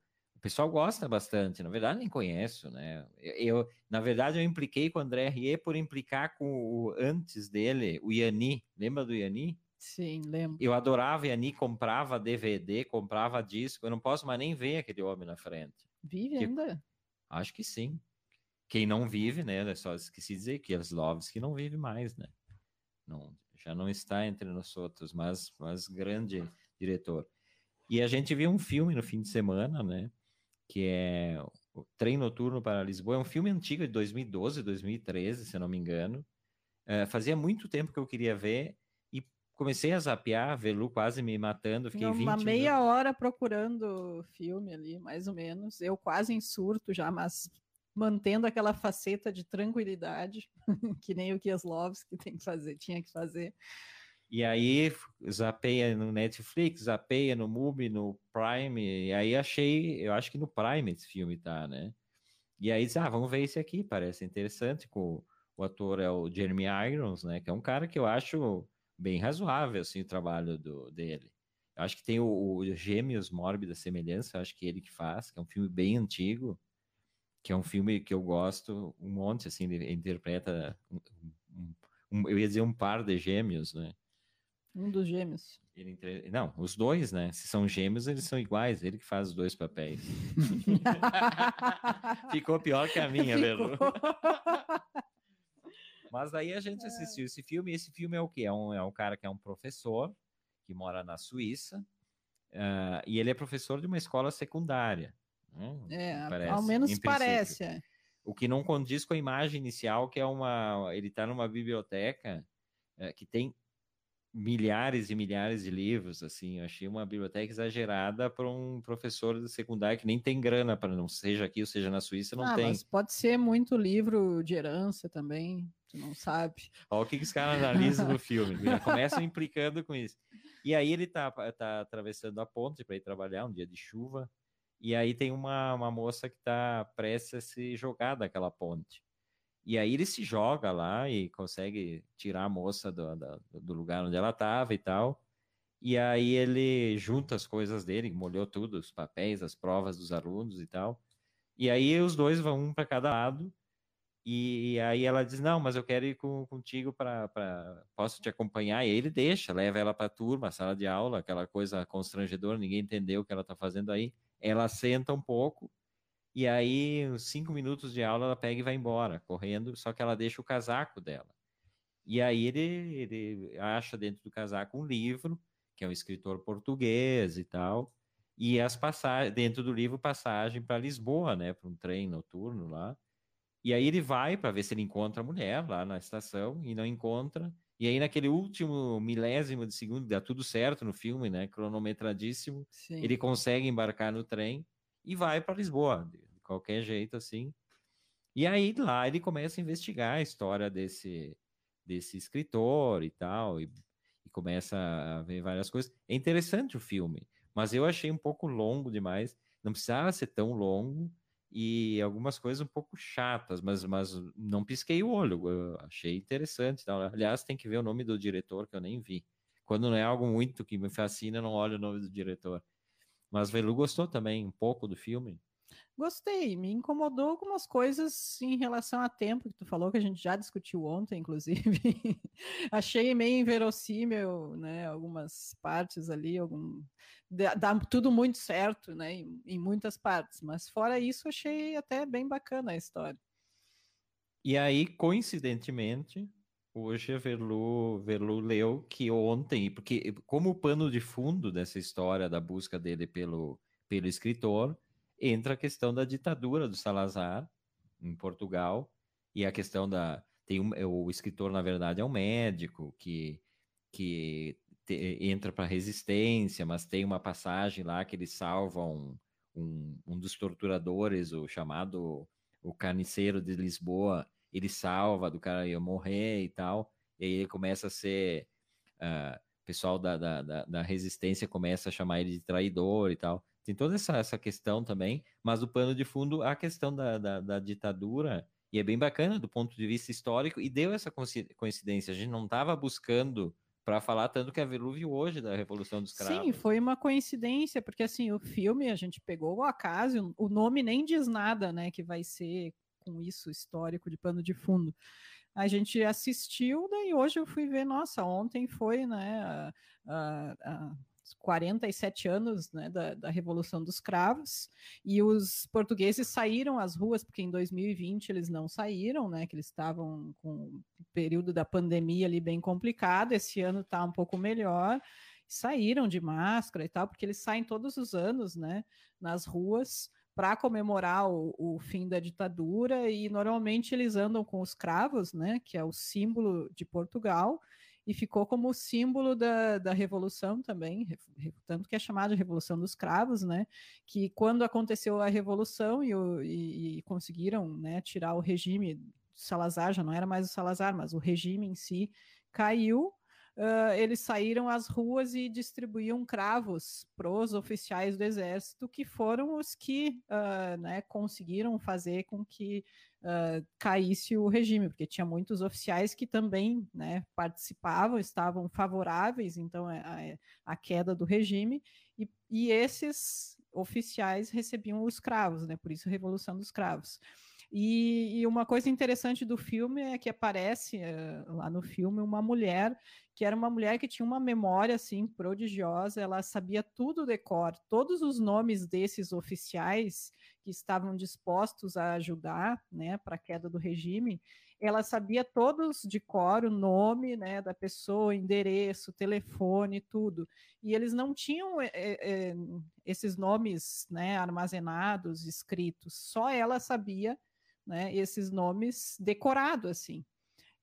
pessoal gosta bastante, na verdade nem conheço, né? Eu, na verdade, eu impliquei com o André Rie por implicar com o antes dele, o Yanni. Lembra do Yanni? Sim, lembro. Eu adorava Yanni, comprava DVD, comprava disco. Eu não posso mais nem ver aquele homem na frente. Vive ainda? Acho que sim. Quem não vive, né? Só esqueci de dizer que as Loves que não vive mais, né? Não, já não está entre nós outros, mas, mas grande diretor. E a gente viu um filme no fim de semana, né? Que é o Trem Noturno para Lisboa. É um filme antigo de 2012, 2013, se não me engano. Uh, fazia muito tempo que eu queria ver e comecei a zapear, Velu quase me matando. Fiquei Uma meia minutos. hora procurando filme ali, mais ou menos. Eu quase em surto já, mas mantendo aquela faceta de tranquilidade, <laughs> que nem o Kieslowski tem que fazer, tinha que fazer. E aí zapeia no Netflix, zapeia no Mubi, no Prime, e aí achei, eu acho que no Prime esse filme tá, né? E aí diz, ah, vamos ver esse aqui, parece interessante, com o ator é o Jeremy Irons, né? Que é um cara que eu acho bem razoável, assim, o trabalho do, dele. Eu acho que tem o, o Gêmeos Mórbida Semelhança, acho que é ele que faz, que é um filme bem antigo, que é um filme que eu gosto um monte, assim, ele interpreta, um, um, um, eu ia dizer um par de gêmeos, né? Um dos gêmeos. Entre... Não, os dois, né? Se são gêmeos, eles são iguais. Ele que faz os dois papéis. <laughs> Ficou pior que a minha, Ficou. <laughs> Mas aí a gente assistiu esse filme. E esse filme é o quê? É um, é um cara que é um professor que mora na Suíça. Uh, e ele é professor de uma escola secundária. Hum, é, parece, ao menos parece. É. O que não condiz com a imagem inicial, que é uma. Ele está numa biblioteca é, que tem milhares e milhares de livros, assim, eu achei uma biblioteca exagerada para um professor de secundário que nem tem grana para não seja aqui ou seja na Suíça, não ah, tem. Mas pode ser muito livro de herança também, tu não sabe. Olha o que, que os caras analisam no filme, <laughs> já começam implicando com isso. E aí ele tá, tá atravessando a ponte para ir trabalhar um dia de chuva, e aí tem uma, uma moça que está prestes a se jogar daquela ponte. E aí ele se joga lá e consegue tirar a moça do, do, do lugar onde ela estava e tal. E aí ele junta as coisas dele, molhou tudo, os papéis, as provas dos alunos e tal. E aí os dois vão um para cada lado. E, aí ela diz: Não, mas eu quero ir com, contigo para. Posso te acompanhar? E aí ele deixa, leva ela para a turma, sala de aula, aquela coisa constrangedora, ninguém entendeu o que ela está fazendo aí. Ela senta um pouco e aí, uns cinco minutos de aula, ela pega e vai embora, correndo, só que ela deixa o casaco dela. E aí ele, ele acha dentro do casaco um livro, que é um escritor português e tal, e as passagens, dentro do livro, passagem para Lisboa, né, para um trem noturno lá. E aí ele vai para ver se ele encontra a mulher lá na estação e não encontra. E aí, naquele último milésimo de segundo, dá tudo certo no filme, né? Cronometradíssimo. Sim. Ele consegue embarcar no trem e vai para Lisboa qualquer jeito assim. E aí lá ele começa a investigar a história desse, desse escritor e tal, e, e começa a ver várias coisas. É interessante o filme, mas eu achei um pouco longo demais. Não precisava ser tão longo e algumas coisas um pouco chatas, mas, mas não pisquei o olho. Eu achei interessante. Tal. Aliás, tem que ver o nome do diretor que eu nem vi. Quando não é algo muito que me fascina, não olho o nome do diretor. Mas Velu gostou também um pouco do filme. Gostei, me incomodou algumas coisas em relação a tempo que tu falou, que a gente já discutiu ontem, inclusive. <laughs> Achei meio inverossímil, né? Algumas partes ali, algum... dá tudo muito certo, né? Em, em, muitas partes, mas fora isso, achei até bem bacana a história. E aí, coincidentemente, hoje a Verlu, Verlu leu que ontem, porque como o pano de fundo dessa história da busca dele pelo, pelo escritor entra a questão da ditadura do Salazar em Portugal e a questão da tem um, o escritor na verdade é um médico que que te, entra para resistência, mas tem uma passagem lá que ele salva um, um, um dos torturadores, o chamado o carniceiro de Lisboa, ele salva do cara ia morrer e tal, e aí ele começa a ser uh, pessoal da, da, da, da resistência começa a chamar ele de traidor e tal. Tem toda essa, essa questão também, mas o pano de fundo, a questão da, da, da ditadura, e é bem bacana do ponto de vista histórico, e deu essa coincidência. A gente não estava buscando para falar tanto que a Velúvio hoje da Revolução dos Cravos. Sim, foi uma coincidência, porque assim, o filme a gente pegou o acaso, o nome nem diz nada, né, que vai ser com isso histórico de pano de fundo. A gente assistiu, daí hoje eu fui ver, nossa, ontem foi, né, a, a, a 47 anos né, da, da, Revolução dos Cravos, e os portugueses saíram às ruas, porque em 2020 eles não saíram, né, que eles estavam com o período da pandemia ali bem complicado, esse ano está um pouco melhor, saíram de máscara e tal, porque eles saem todos os anos né, nas ruas para comemorar o, o, fim da ditadura, e normalmente eles andam com os cravos, né, que é o símbolo de Portugal, e ficou como símbolo da, da revolução também, tanto que é chamada de Revolução dos Cravos, né? Que quando aconteceu a revolução e, e, e conseguiram né, tirar o regime Salazar, já não era mais o Salazar, mas o regime em si caiu, uh, eles saíram às ruas e distribuíam cravos para os oficiais do exército, que foram os que uh, né, conseguiram fazer com que uh, caísse o regime, porque tinha muitos oficiais que também né, participavam, estavam favoráveis, então, a, a queda do regime, e, e esses oficiais recebiam os cravos, né, por isso a Revolução dos Cravos. E, e, uma coisa interessante do filme é que aparece uh, lá no filme uma mulher que era uma mulher que tinha uma memória assim prodigiosa, ela sabia tudo de cor, todos os nomes desses oficiais que estavam dispostos a ajudar, né, para a queda do regime, ela sabia todos de cor o nome, né, da pessoa, endereço, telefone, tudo. E eles não tinham é, é, esses nomes, né, armazenados, escritos. Só ela sabia, né, esses nomes decorados assim.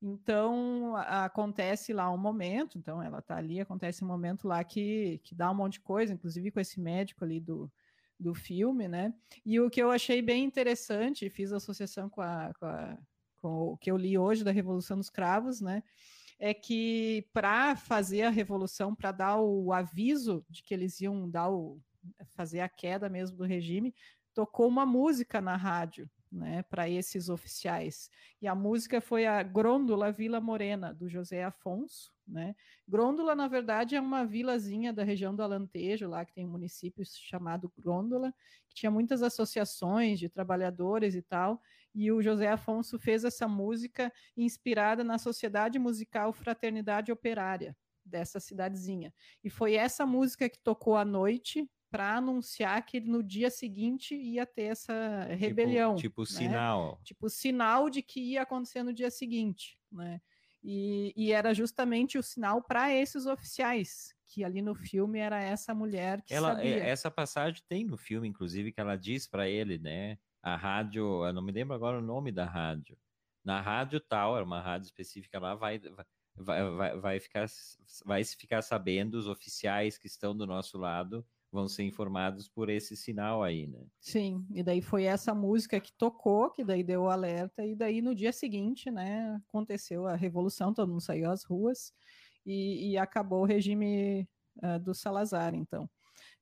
Então, acontece lá um momento, então ela está ali, acontece um momento lá que, que dá um monte de coisa, inclusive com esse médico ali do, do filme, né? E o que eu achei bem interessante, fiz associação com, a, com, a, com o que eu li hoje da Revolução dos Cravos, né? É que para fazer a revolução, para dar o aviso de que eles iam dar o, fazer a queda mesmo do regime, tocou uma música na rádio, né, para esses oficiais. E a música foi a Grôndola Vila Morena, do José Afonso. Né? Na verdade, é uma vilazinha da região do Alentejo, lá que tem um município chamado Grôndola, que tinha muitas associações de trabalhadores e tal. E o José Afonso fez essa música inspirada na Sociedade Musical Fraternidade Operária dessa cidadezinha. E foi essa música que tocou à noite para anunciar que no dia seguinte ia ter essa tipo, rebelião. Tipo, tipo né? sinal. Tipo sinal de que ia acontecer no dia seguinte, né? E, e era justamente o sinal para esses oficiais, que ali no filme era essa mulher que ela, é, sabia. Essa passagem tem no filme, inclusive, que ela diz para ele, né? A rádio, eu não me lembro agora o nome da rádio. Na rádio tal, era uma rádio específica lá, vai, vai, vai, vai, ficar, vai se ficar sabendo os oficiais que estão do nosso lado vão ser informados por esse sinal aí, né? Sim, e daí foi essa música que tocou, que daí deu o alerta, e daí no dia seguinte, né, aconteceu a revolução, todo mundo saiu às ruas e, e acabou o regime uh, do Salazar, então.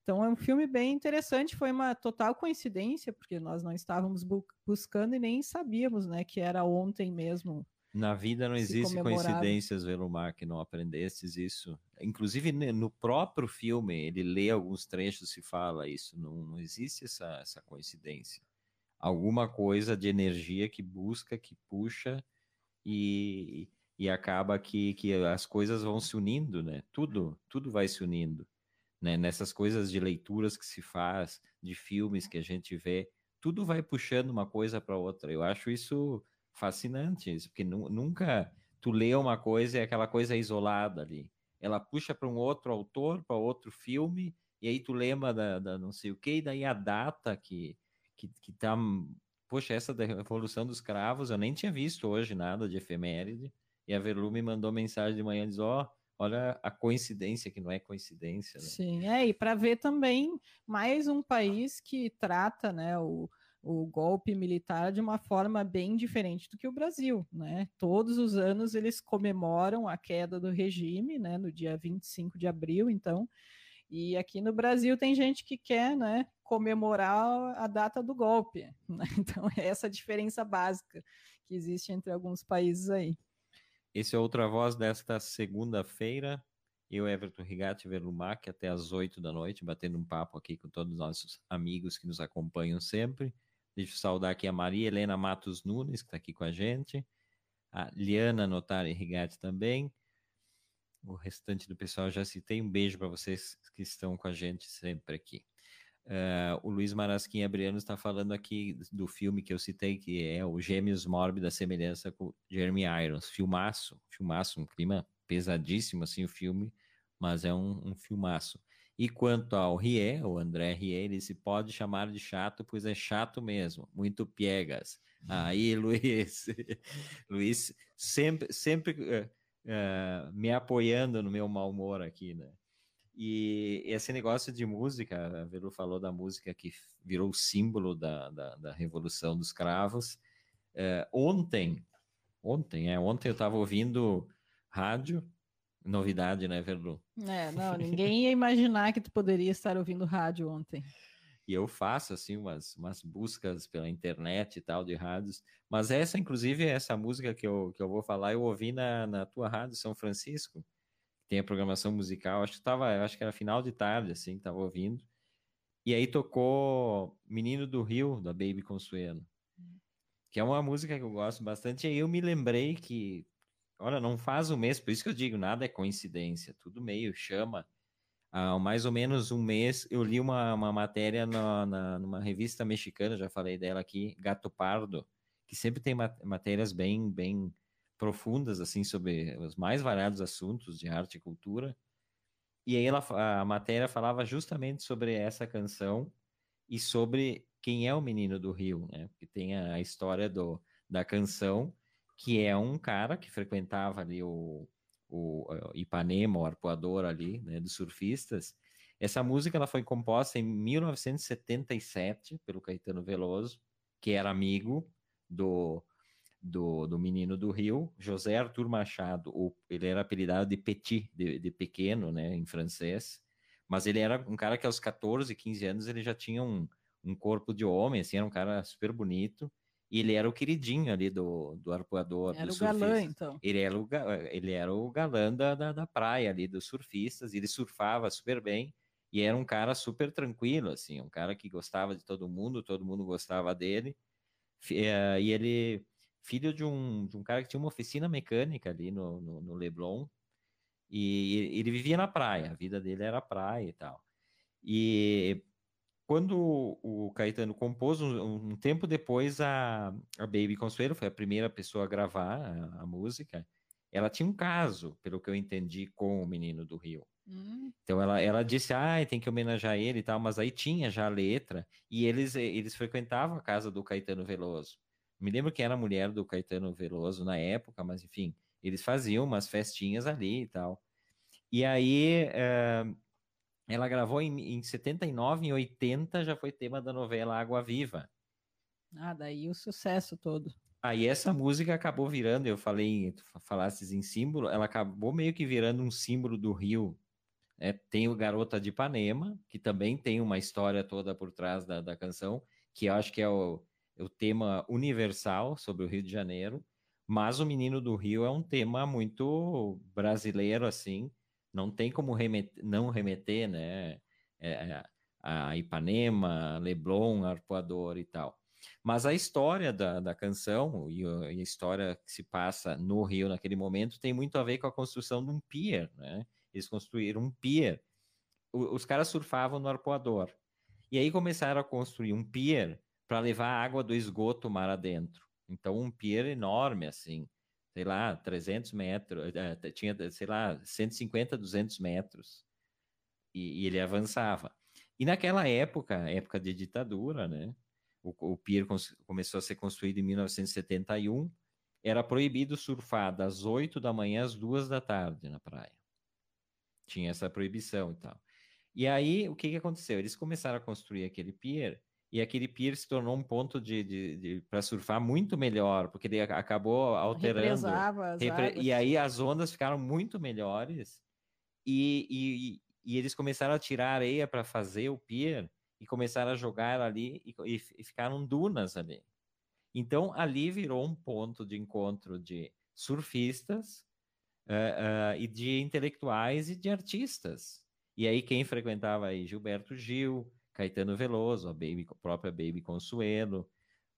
Então é um filme bem interessante, foi uma total coincidência, porque nós não estávamos bu buscando e nem sabíamos, né, que era ontem mesmo na vida não existe coincidências, Velomar, que não aprendesses isso. Inclusive, no próprio filme, ele lê alguns trechos e fala isso. Não, não existe essa, essa coincidência. Alguma coisa de energia que busca, que puxa e, e acaba que, que as coisas vão se unindo, né? Tudo, tudo vai se unindo. Né? Nessas coisas de leituras que se faz, de filmes que a gente vê, tudo vai puxando uma coisa para outra. Eu acho isso fascinante isso, porque nunca tu lê uma coisa e aquela coisa é isolada ali. Ela puxa para um outro autor, para outro filme, e aí tu lembra da, da, não sei o que, e daí a data que, que, que tá. Poxa, essa da Revolução dos Cravos, eu nem tinha visto hoje nada de efeméride, e a Verlu me mandou mensagem de manhã, diz, ó, olha a coincidência, que não é coincidência. Né? Sim, é, e para ver também mais um país que trata, né, o, o golpe militar de uma forma bem diferente do que o Brasil, né? Todos os anos eles comemoram a queda do regime, né, no dia 25 de abril, então, e aqui no Brasil tem gente que quer, né, comemorar a data do golpe. <laughs> Né? Então, é essa diferença básica que existe entre alguns países aí. Esse é outra voz desta segunda-feira. Eu, Everton Rigatti Verlumac, até às oito da noite, batendo um papo aqui com todos os nossos amigos que nos acompanham sempre. Deixa eu saudar aqui a Maria Helena Matos Nunes, que está aqui com a gente. A Liana Notari Rigatti também. O restante do pessoal já citei. Um beijo para vocês que estão com a gente sempre aqui. Uh, o Luiz Marasquim Abriano está falando aqui do filme que eu citei, que é o Gêmeos Mórbida Semelhança com Jeremy Irons. Filmaço, filmaço, um clima pesadíssimo assim o filme, mas é um, um filmaço. E quanto ao Rie, o André Rie, ele se pode chamar de chato, pois é chato mesmo, muito piegas. Aí, <laughs> Luiz, Luiz sempre, sempre uh, uh, me apoiando no meu mau humor aqui, né? E esse negócio de música, a Velu falou da música que virou símbolo da, da, da Revolução dos Cravos. Uh, ontem, ontem, é, ontem eu estava ouvindo rádio Novidade, né, Verlu? É, <laughs> não, ninguém ia imaginar que tu poderia estar ouvindo rádio ontem. E eu faço, assim, umas, umas buscas pela internet e tal de rádios. Mas essa, inclusive, essa música que eu, que eu vou falar, eu ouvi na, na tua rádio São Francisco, que tem a programação musical. Acho que tava, acho que era final de tarde, assim, que tava ouvindo. E aí tocou Menino do Rio, da Baby Consuelo. Que é uma música que eu gosto bastante. E aí eu me lembrei que olha, não faz um mês, por isso que eu digo, nada é coincidência, tudo meio chama. Há mais ou menos um mês eu li uma, uma matéria na, na, numa revista mexicana, já falei dela aqui, Gato Pardo, que sempre tem matérias bem, bem profundas, assim, sobre os mais variados assuntos de arte e cultura. E aí ela, a matéria falava justamente sobre essa canção e sobre quem é o menino do Rio, né? Porque tem a história do, da canção, que é um cara que frequentava ali o, o, o Ipanema, o arpoador ali, né, dos surfistas. Essa música ela foi composta em 1977 pelo Caetano Veloso, que era amigo do, do, do menino do Rio, José Arthur Machado. O, ele era apelidado de Petit, de, de pequeno, né, em francês. Mas ele era um cara que aos 14, 15 anos ele já tinha um, um corpo de homem, assim, era um cara super bonito. E ele era o queridinho ali do, do arpoador. Era do o galã, então. Ele era o, ele era o galã da, da, da praia ali, dos surfistas. Ele surfava super bem e era um cara super tranquilo, assim, um cara que gostava de todo mundo, todo mundo gostava dele. Eh, e ele, filho de um, de um cara que tinha uma oficina mecânica ali no, no, no Leblon, e ele vivia na praia, a vida dele era praia e tal. E quando o Caetano compôs, um, um tempo depois, a, a, Baby Consuelo foi a primeira pessoa a gravar a, a, música. Ela tinha um caso, pelo que eu entendi, com o Menino do Rio. Hum. Então ela, ela disse, ah, tem que homenagear ele e tal, mas aí tinha já a letra, e eles, eles frequentavam a casa do Caetano Veloso. Me lembro que era a mulher do Caetano Veloso na época, mas enfim, eles faziam umas festinhas ali e tal. E aí, eh, ela gravou em, em 79, em 80 já foi tema da novela Água Viva. Ah, daí o sucesso todo. Aí essa música acabou virando, eu falei, tu falasses em símbolo, ela acabou meio que virando um símbolo do Rio. É, tem o Garota de Ipanema, que também tem uma história toda por trás da, da canção, que eu acho que é o, é o tema universal sobre o Rio de Janeiro. Mas o Menino do Rio é um tema muito brasileiro, assim, não tem como remeter, não remeter, né, é, é, a Ipanema, Leblon, Arpoador e tal. Mas a história da, da canção e a, a história que se passa no Rio naquele momento tem muito a ver com a construção de um pier, né? Eles construíram um pier. O, os caras surfavam no Arpoador. E aí começaram a construir um pier para levar água do esgoto mar adentro. Então, um pier enorme, assim, sei lá, 300 metros, é, tinha, sei lá, 150, 200 metros, e, e, ele avançava. E naquela época, época de ditadura, né, o, o pier começou a ser construído em 1971, era proibido surfar das 8 da manhã às 2 da tarde na praia. Tinha essa proibição e tal. E aí, o que, que aconteceu? Eles começaram a construir aquele pier e aquele pier se tornou um ponto de, de, de para surfar muito melhor, porque ele acabou alterando. Repre... E aí as ondas ficaram muito melhores e, e, e eles começaram a tirar areia para fazer o pier e começaram a jogar ali e, e, e ficaram dunas ali. Então ali virou um ponto de encontro de surfistas uh, uh, e de intelectuais e de artistas. E aí quem frequentava aí Gilberto Gil, Caetano Veloso, a, Baby, a própria Baby Consuelo,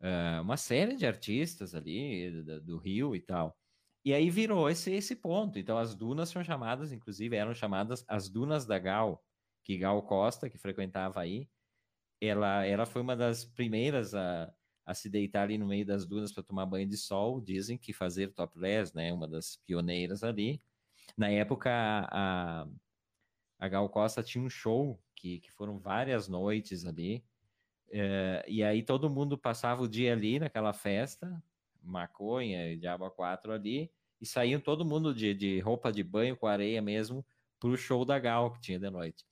uh, uma série de artistas ali do, do, Rio e tal. E aí virou esse, esse ponto. Então as dunas são chamadas, inclusive eram chamadas as Dunas da Gal, que Gal Costa, que frequentava aí, ela, ela foi uma das primeiras a, a se deitar ali no meio das dunas para tomar banho de sol. Dizem que fazer topless, né? Uma das pioneiras ali. Na época, a, a Gal Costa tinha um show que, que foram várias noites ali. É, e aí todo mundo passava o dia ali naquela festa, maconha e diabo quatro ali, e saíam todo mundo de, de roupa de banho com areia mesmo para o show da Gal que tinha de noite.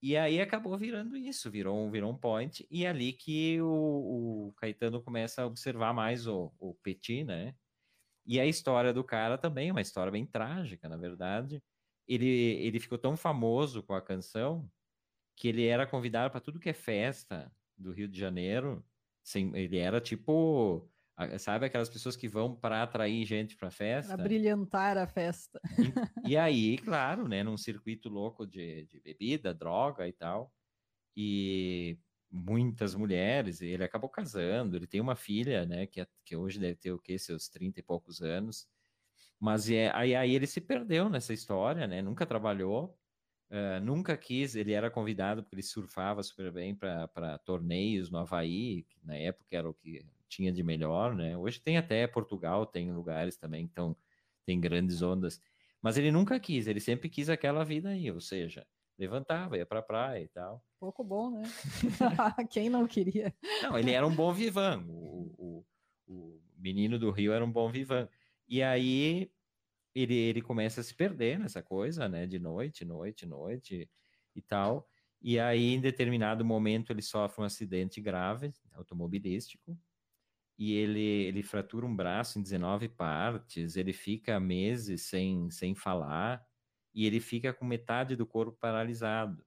E aí acabou virando isso, virou um, virou um point, e é ali que o, o Caetano começa a observar mais o, o Petit, né? E a história do cara também, uma história bem trágica, na verdade. Ele, ele ficou tão famoso com a canção que ele era convidado para tudo que é festa do Rio de Janeiro. Sem, ele era tipo, sabe aquelas pessoas que vão para atrair gente para festa? Para brilhantar a festa. E, <laughs> e, aí, claro, né, num circuito louco de, de bebida, droga e tal. E muitas mulheres, ele acabou casando, ele tem uma filha, né, que, que hoje deve ter o quê, seus 30 e poucos anos. Mas é, aí, aí ele se perdeu nessa história, né? Nunca trabalhou, uh, nunca quis. Ele era convidado porque ele surfava super bem para torneios no Havaí, que na época era o que tinha de melhor, né? Hoje tem até Portugal, tem lugares também, então tem grandes ondas. Mas ele nunca quis, ele sempre quis aquela vida aí, ou seja, levantava, ia para a praia e tal. Pouco bom, né? <laughs> <laughs> Quem não queria? Não, ele era um bom vivan. O, o, o menino do Rio era um bom vivan. E aí ele, ele começa a se perder nessa coisa, né? De noite, noite, noite e tal. E aí, em determinado momento, ele sofre um acidente grave, automobilístico, e ele, ele fratura um braço em 19 partes, ele fica meses sem, sem falar, e ele fica com metade do corpo paralisado.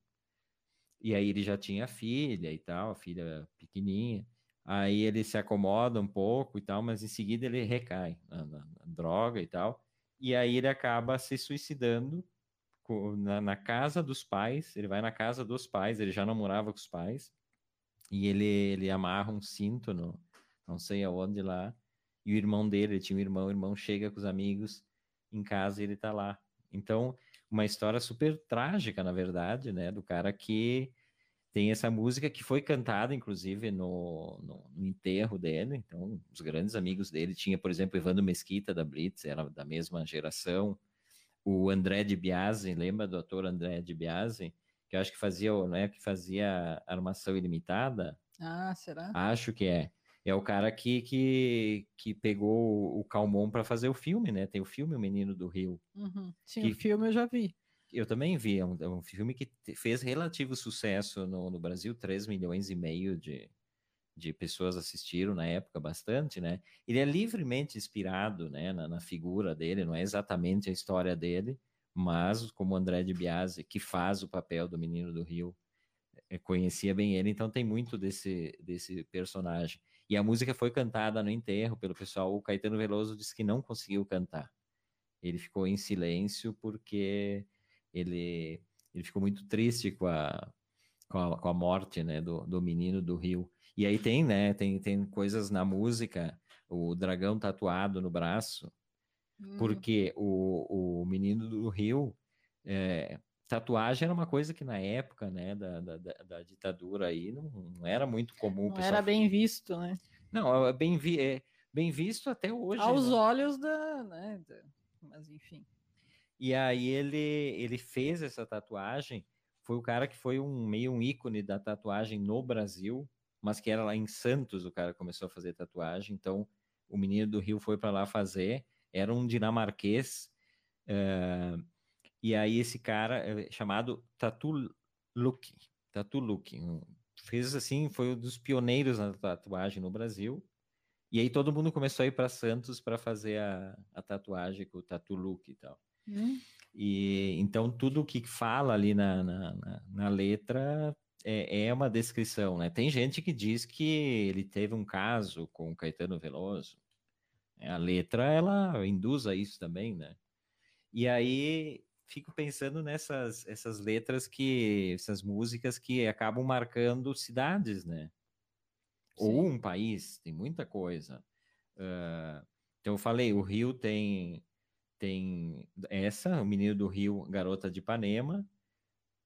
E aí ele já tinha filha e tal, a filha pequenininha. Aí ele se acomoda um pouco e tal, mas em seguida ele recai na, na, na droga e tal. E aí ele acaba se suicidando na, na, casa dos pais. Ele vai na casa dos pais, ele já não morava com os pais. E ele, ele amarra um cinto no, não sei aonde lá. E o irmão dele, ele tinha um irmão, o irmão chega com os amigos em casa e ele tá lá. Então, uma história super trágica, na verdade, né? Do cara que tem essa música que foi cantada, inclusive, no, no, no, enterro dele. Então, os grandes amigos dele tinha, por exemplo, Evandro Mesquita da Blitz, era da mesma geração. O André de Biase, lembra do ator André de Biase? Que eu acho que fazia, né, que fazia Armação Ilimitada. Ah, será? Acho que é. É o cara que, que, que pegou o Calmon para fazer o filme, né? Tem o filme O Menino do Rio. Uhum. Sim, que... o filme eu já vi. Eu também vi, é um, é um filme que fez relativo sucesso no, no Brasil, 3 milhões e meio de, de pessoas assistiram na época, bastante, né? Ele é livremente inspirado, né, na, na, figura dele, não é exatamente a história dele, mas como André de Biase, que faz o papel do Menino do Rio, é, conhecia bem ele, então tem muito desse, desse personagem. E a música foi cantada no enterro pelo pessoal, o Caetano Veloso disse que não conseguiu cantar. Ele ficou em silêncio porque ele, ele ficou muito triste com a, com a, com a morte né, do, do menino do Rio. E aí tem, né, tem, tem coisas na música, o dragão tatuado no braço, hum. porque o, o menino do Rio, é, tatuagem era uma coisa que na época, né, da, da, da ditadura aí, não, não, era muito comum. Não era bem visto, né? Não, é bem, vi, é bem visto até hoje. Aos né? olhos da, né, da, mas enfim. E aí ele, ele fez essa tatuagem, foi o cara que foi um meio um ícone da tatuagem no Brasil, mas que era lá em Santos o cara começou a fazer tatuagem, então o menino do Rio foi para lá fazer, era um dinamarquês, uh, e aí esse cara é chamado Tatu Luke, Tatu Luke, fez assim, foi um dos pioneiros na tatuagem no Brasil, e aí todo mundo começou a ir para Santos para fazer a, a tatuagem com o Tatu Luke e tal. Hum. E então tudo que fala ali na, na, na, na letra é, é, uma descrição, né? Tem gente que diz que ele teve um caso com Caetano Veloso. A letra ela induz a isso também, né? E aí fico pensando nessas essas letras que essas músicas que acabam marcando cidades, né? Sim. Ou um país, tem muita coisa. Uh, então eu falei, o Rio tem tem essa, o Menino do Rio, Garota de Ipanema.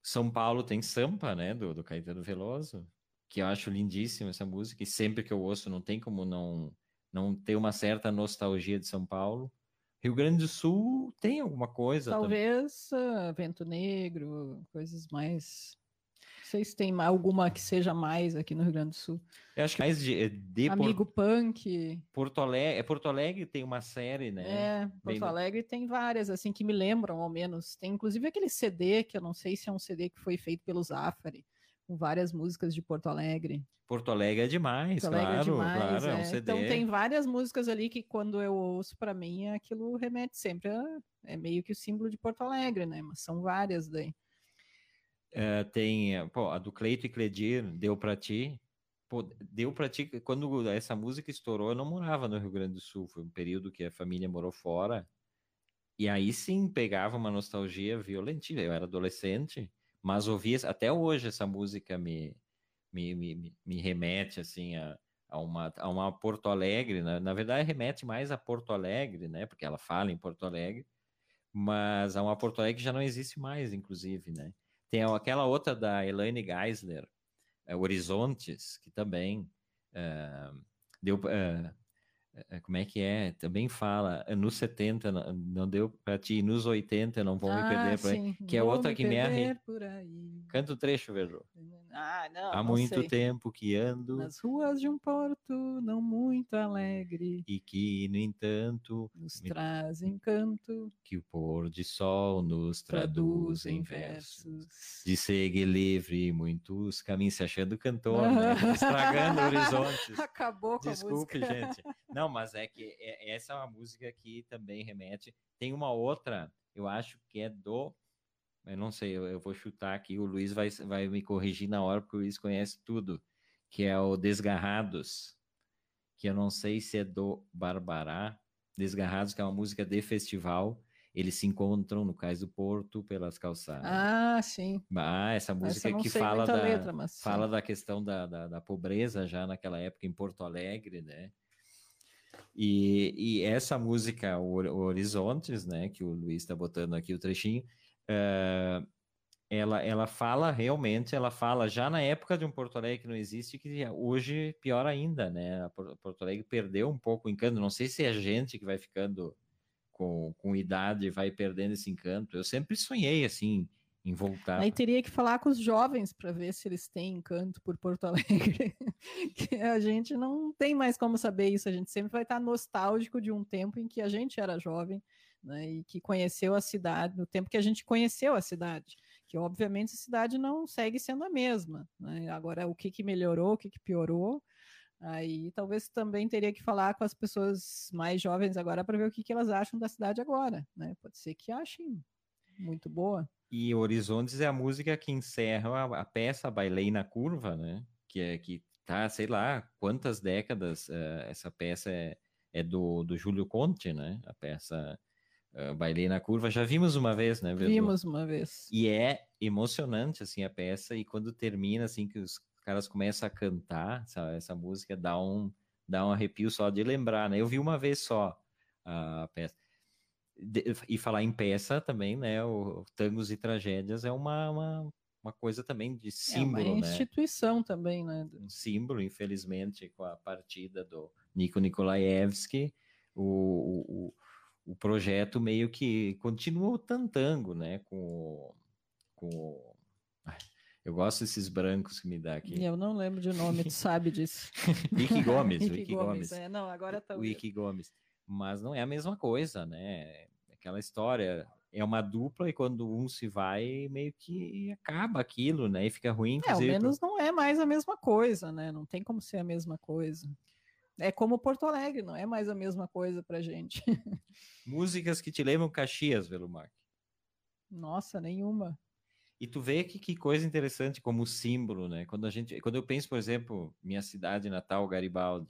São Paulo tem Sampa, né, do, do Caetano Veloso, que eu acho lindíssima essa música, e sempre que eu ouço não tem como não, não ter uma certa nostalgia de São Paulo. Rio Grande do Sul tem alguma coisa. Talvez uh, Vento Negro, coisas mais sei se tem alguma que seja mais aqui no Rio Grande do Sul. Eu acho que mais de, de Amigo Por... Punk. Porto Alegre, é Porto Alegre tem uma série, né? É, Porto Bem... Alegre tem várias, assim, que me lembram, ao menos. Tem inclusive aquele CD, que eu não sei se é um CD que foi feito pelo Zafari, com várias músicas de Porto Alegre. Porto Alegre é demais, Porto Alegre é claro, é demais, claro, é. um CD. Então tem várias músicas ali que quando eu ouço para mim, aquilo remete sempre a, é meio que o símbolo de Porto Alegre, né? Mas são várias daí. Uh, tem pô, a do Cleito e Cledir, Deu Pra Ti. Pô, deu pra ti, quando essa música estourou, eu não morava no Rio Grande do Sul, foi um período que a família morou fora, e aí sim pegava uma nostalgia violentina, eu era adolescente, mas ouvia, até hoje essa música me, me, me, me remete, assim, a, a uma, a uma Porto Alegre, né? na verdade remete mais a Porto Alegre, né? Porque ela fala em Porto Alegre, mas a uma Porto Alegre que já não existe mais, inclusive, né? Tem aquela outra da Elaine Geisler, é, Horizontes, que também uh, deu. Uh, como é que é? Também fala, nos 70 não, não deu para ti, nos 80 não vão ah, me perder por aí. Que é outra que me arre... Canta o trecho, Verô. Ah, não, Há não muito sei. tempo que ando. Nas ruas de um porto não muito alegre. E que, no entanto, nos me... traz encanto. Que o pôr de sol nos traduz, traduz em versos. De segue livre, muitos caminhos se achando cantor, né? <laughs> estragando horizontes. Acabou com Desculpe, a música. gente. Não, mas é que é, essa é uma música que também remete. Tem uma outra, eu acho que é do eu não sei, eu, eu, vou chutar aqui, o Luiz vai, vai me corrigir na hora, porque o Luiz conhece tudo, que é o Desgarrados, que eu não sei se é do Barbará, Desgarrados, que é uma música de festival, eles se encontram no Cais do Porto pelas calçadas. Ah, sim. Ah, essa música essa que fala, da, letra, fala da questão da, da, da, pobreza já naquela época em Porto Alegre, né? E, e essa música, o, o Horizontes, né, que o Luiz está botando aqui o trechinho, uh, ela, ela fala realmente, ela fala já na época de um Porto Alegre que não existe, que hoje pior ainda, né? A Porto Alegre perdeu um pouco o encanto. Não sei se é a gente que vai ficando com, com idade vai perdendo esse encanto. Eu sempre sonhei assim em voltar. Aí teria que falar com os jovens para ver se eles têm encanto por Porto <laughs> Alegre. que a gente não tem mais como saber isso. A gente sempre vai estar nostálgico de um tempo em que a gente era jovem né, e que conheceu a cidade, no tempo que a gente conheceu a cidade, que obviamente a cidade não segue sendo a mesma. Né? Agora, o que, que melhorou, o que, que piorou, aí talvez também teria que falar com as pessoas mais jovens agora para ver o que, que elas acham da cidade agora. Né? Pode ser que achem muito boa. E Horizontes é a música que encerra a, a peça Bailei na Curva, né? Que é que tá, sei lá, quantas décadas uh, essa peça é, é do, do Júlio Conte, né? A peça Uh, Bailei na Curva, já vimos uma vez, né? Vimos uma vez. E é emocionante, assim, a peça, e quando termina, assim, que os caras começam a cantar, sabe, essa música dá um, dá um arrepio só de lembrar, né? Eu vi uma vez só a peça. De, e falar em peça também, né? O, o Tangos e Tragédias é uma, uma, uma coisa também de símbolo, é uma né? instituição né? também, né? Um símbolo, infelizmente, com a partida do Nico Nikolaevski, o, o o projeto meio que continuou tantango, né? Com, com eu gosto desses brancos que me dá aqui. Eu não lembro de nome, tu sabe disso. <laughs> Wiki Gomes, <laughs> Wiki Gomes. É, não, agora tá Wiki Gomes. Mas não é a mesma coisa, né? Aquela história é uma dupla e quando um se vai, meio que acaba aquilo, né? E fica ruim. É, ao menos não é mais a mesma coisa, né? Não tem como ser a mesma coisa. É como Porto Alegre, não é mais a mesma coisa pra gente. <laughs> Músicas que te lembram Caxias, Velumark? Nossa, nenhuma. E tu vê que, que coisa interessante como símbolo, né? Quando a gente, quando eu penso, por exemplo, minha cidade natal, Garibaldi,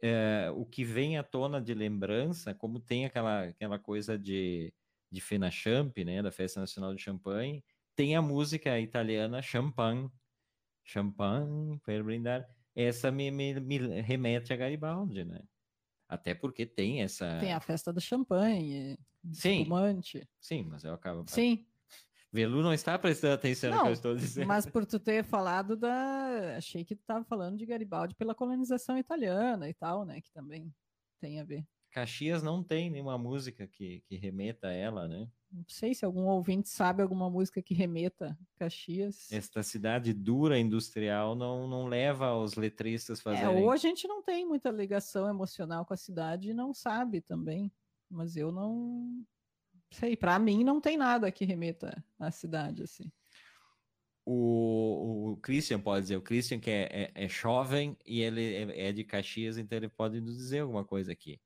é, o que vem à tona de lembrança, como tem aquela, aquela coisa de, de Champ, né, da Festa Nacional de Champagne, tem a música italiana Champagne, Champagne, para brindar, essa me, me, me remete a Garibaldi, né? Até porque tem essa. Tem a festa do champanhe, sim, espumante. Sim, mas eu acabo. Sim. Velu não está prestando atenção não, no que eu estou dizendo. Mas por tu ter falado da. Achei que tu estava falando de Garibaldi pela colonização italiana e tal, né? Que também tem a ver. Caxias não tem nenhuma música que, que remeta a ela, né? Não sei se algum ouvinte sabe alguma música que remeta Caxias. Esta cidade dura industrial não, não leva os letristas é, fazerem. É, ou a gente não tem muita ligação emocional com a cidade e não sabe também. Mas eu não sei, para mim não tem nada que remeta à cidade assim. O, o Christian pode dizer, o Christian que é, é, é jovem e ele é, é, de Caxias, então ele pode nos dizer alguma coisa aqui.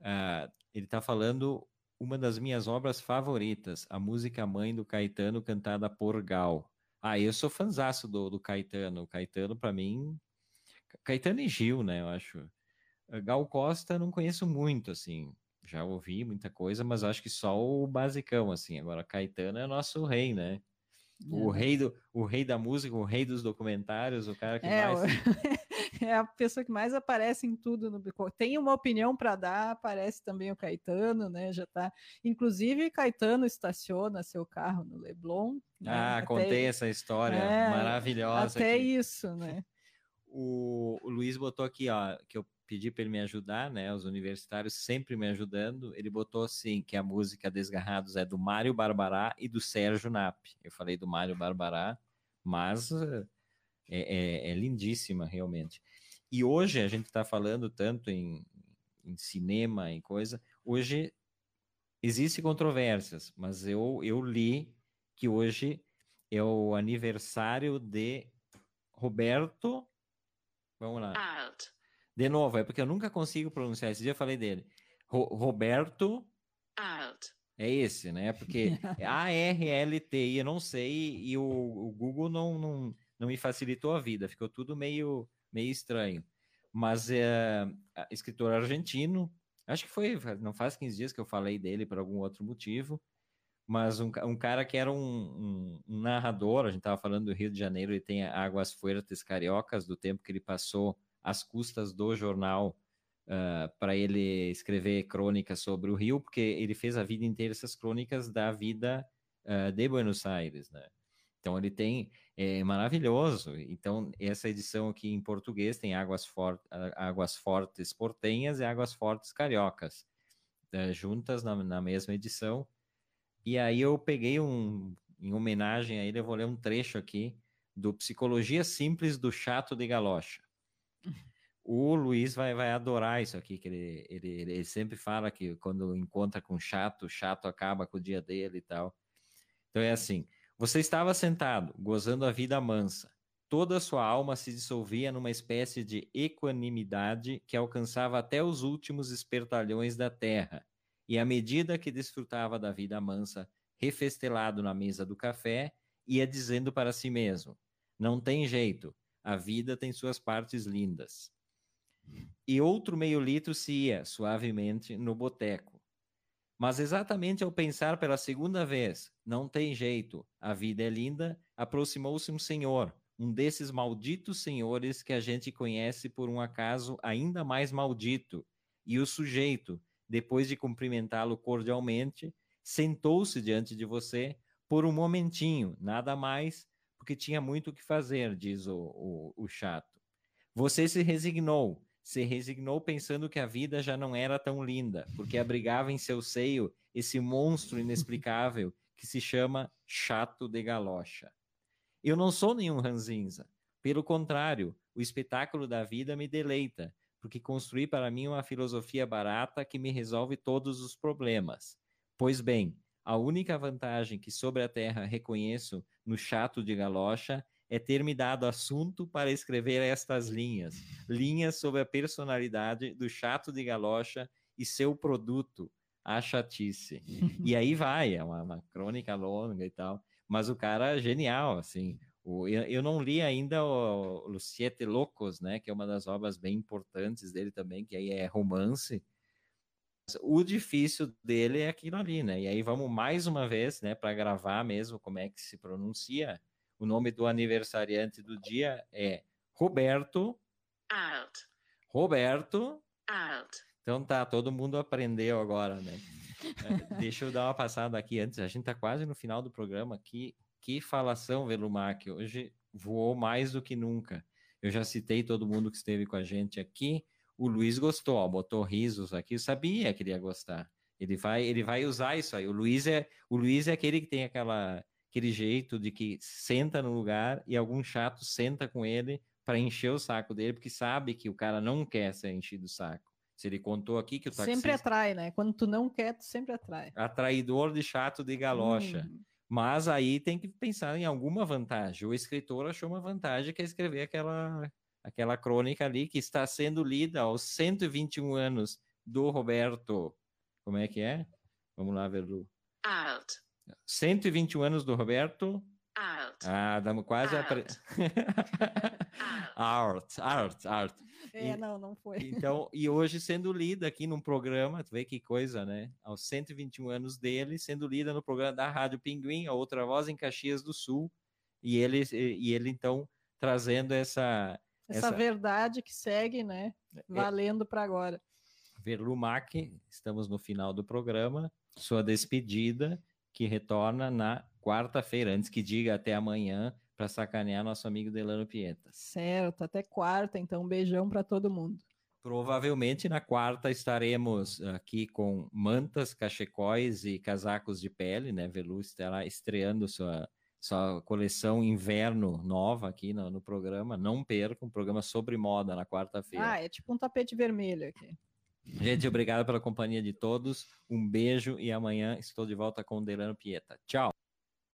Uh, ele está falando uma das minhas obras favoritas, a música Mãe do Caetano, cantada por Gal. Ah, eu sou fanzaço do, do Caetano. O Caetano, para mim, Caetano e Gil, né? Eu acho. Gal Costa não conheço muito, assim. Já ouvi muita coisa, mas acho que só o basicão, assim. Agora, Caetano é nosso rei, né? O, é. rei do, o rei da música, o rei dos documentários, o cara que é, mais. É a pessoa que mais aparece em tudo no Tem uma opinião para dar, aparece também o Caetano, né? Já tá. Inclusive, Caetano estaciona seu carro no Leblon. Né? Ah, até... contei essa história é, maravilhosa. Até aqui. isso, né? O, o Luiz botou aqui, ó, que eu pedi para ele me ajudar, né? Os universitários sempre me ajudando. Ele botou assim que a música Desgarrados é do Mário Barbará e do Sérgio Nap. Eu falei do Mário Barbará, mas é, é, é lindíssima realmente. E hoje a gente está falando tanto em, em cinema e coisa. Hoje existe controvérsias, mas eu eu li que hoje é o aniversário de Roberto. Vamos lá. Alt. De novo, é porque eu nunca consigo pronunciar. Esse dia eu falei dele. Ro Roberto. Alt. É esse, né? Porque <laughs> A-R-L-T, eu não sei, e o, o, Google não, não, não me facilitou a vida, ficou tudo meio, meio estranho. Mas é escritor argentino, acho que foi, não faz 15 dias que eu falei dele por algum outro motivo, mas um, um cara que era um, um, um narrador, a gente estava falando do Rio de Janeiro, ele tem Águas Fuertes Cariocas, do tempo que ele passou às custas do jornal uh, para ele escrever crônicas sobre o Rio, porque ele fez a vida inteira essas crônicas da vida uh, de Buenos Aires, né? Então ele tem é maravilhoso. Então essa edição aqui em português tem águas, for, águas fortes portenhas e águas fortes cariocas uh, juntas na, na, mesma edição. E aí eu peguei um em homenagem a ele eu vou ler um trecho aqui do Psicologia Simples do Chato de Galocha. <laughs> O Luiz vai, vai adorar isso aqui, que ele, ele, ele sempre fala que quando encontra com chato, chato acaba com o dia dele e tal. Então é assim: você estava sentado, gozando a vida mansa. Toda sua alma se dissolvia numa espécie de equanimidade que alcançava até os últimos espertalhões da terra. E à medida que desfrutava da vida mansa, refestelado na mesa do café, ia dizendo para si mesmo: Não tem jeito, a vida tem suas partes lindas e outro meio litro se ia, suavemente, no boteco. Mas exatamente ao pensar pela segunda vez, não tem jeito, a vida é linda, aproximou-se um senhor, um desses malditos senhores que a gente conhece por um acaso ainda mais maldito, e o sujeito, depois de cumprimentá-lo cordialmente, sentou-se diante de você por um momentinho, nada mais, porque tinha muito o que fazer, diz o, o, o chato. Você se resignou, se resignou pensando que a vida já não era tão linda, porque abrigava em seu seio esse monstro inexplicável que se chama chato de galocha. Eu não sou nenhum ranzinza. Pelo contrário, o espetáculo da vida me deleita, porque construí para mim uma filosofia barata que me resolve todos os problemas. Pois bem, a única vantagem que sobre a Terra reconheço no chato de galocha é ter me dado assunto para escrever estas linhas, linhas sobre a personalidade do chato de galocha e seu produto, a chatice. e aí vai, é uma, uma, crônica longa e tal, mas o cara é genial, assim. O, eu, eu, não li ainda o, o Siete Loucos, né, que é uma das obras bem importantes dele também, que aí é romance. O difícil dele é aquilo ali, né? E aí vamos mais uma vez, né, para gravar mesmo como é que se pronuncia o nome do aniversariante do dia é Roberto. Alt. Roberto. Alt. Então tá, todo mundo aprendeu agora, né? <laughs> Deixa eu dar uma passada aqui antes. A gente tá quase no final do programa. Que, que falação, Velumac. Hoje voou mais do que nunca. Eu já citei todo mundo que esteve com a gente aqui. O Luiz gostou, ó, botou risos aqui. Eu sabia que ele ia gostar. Ele vai, ele vai usar isso aí. O Luiz é, o Luiz é aquele que tem aquela aquele jeito de que senta no lugar e algum chato senta com ele para encher o saco dele, porque sabe que o cara não quer ser enchido o saco. Se ele contou aqui que o taxista... Sempre atrai, né? Quando tu não quer, tu sempre atrai. Atraidor de chato de galocha. Hum. Mas aí tem que pensar em alguma vantagem. O escritor achou uma vantagem que é escrever aquela, aquela crônica ali que está sendo lida aos 121 anos do Roberto. Como é que é? Vamos lá, Verlu. Alt. 121 anos do Roberto. Art. Ah, damos quase art. a. Pre... art, art, art. É, e, não, não foi. Então, e hoje sendo lida aqui num programa, tu vê que coisa, né? Aos 121 anos dele, sendo lida no programa da Rádio Pinguim, a outra voz em Caxias do Sul, e ele, e ele então trazendo essa essa, essa... verdade que segue, né? É, valendo é... para agora. Verlumac, estamos no final do programa. Sua despedida, que retorna na quarta-feira, antes que diga até amanhã, para sacanear nosso amigo Delano Pieta. Certo, até quarta, então um beijão para todo mundo. Provavelmente na quarta estaremos aqui com mantas, cachecóis e casacos de pele, né? Velu estará estreando sua, sua coleção inverno nova aqui no, no programa. Não perca um programa sobre moda na quarta-feira. Ah, é tipo um tapete vermelho aqui. Gente, obrigado pela companhia de todos. Um beijo e amanhã estou de volta com o Delano Pieta. Tchau.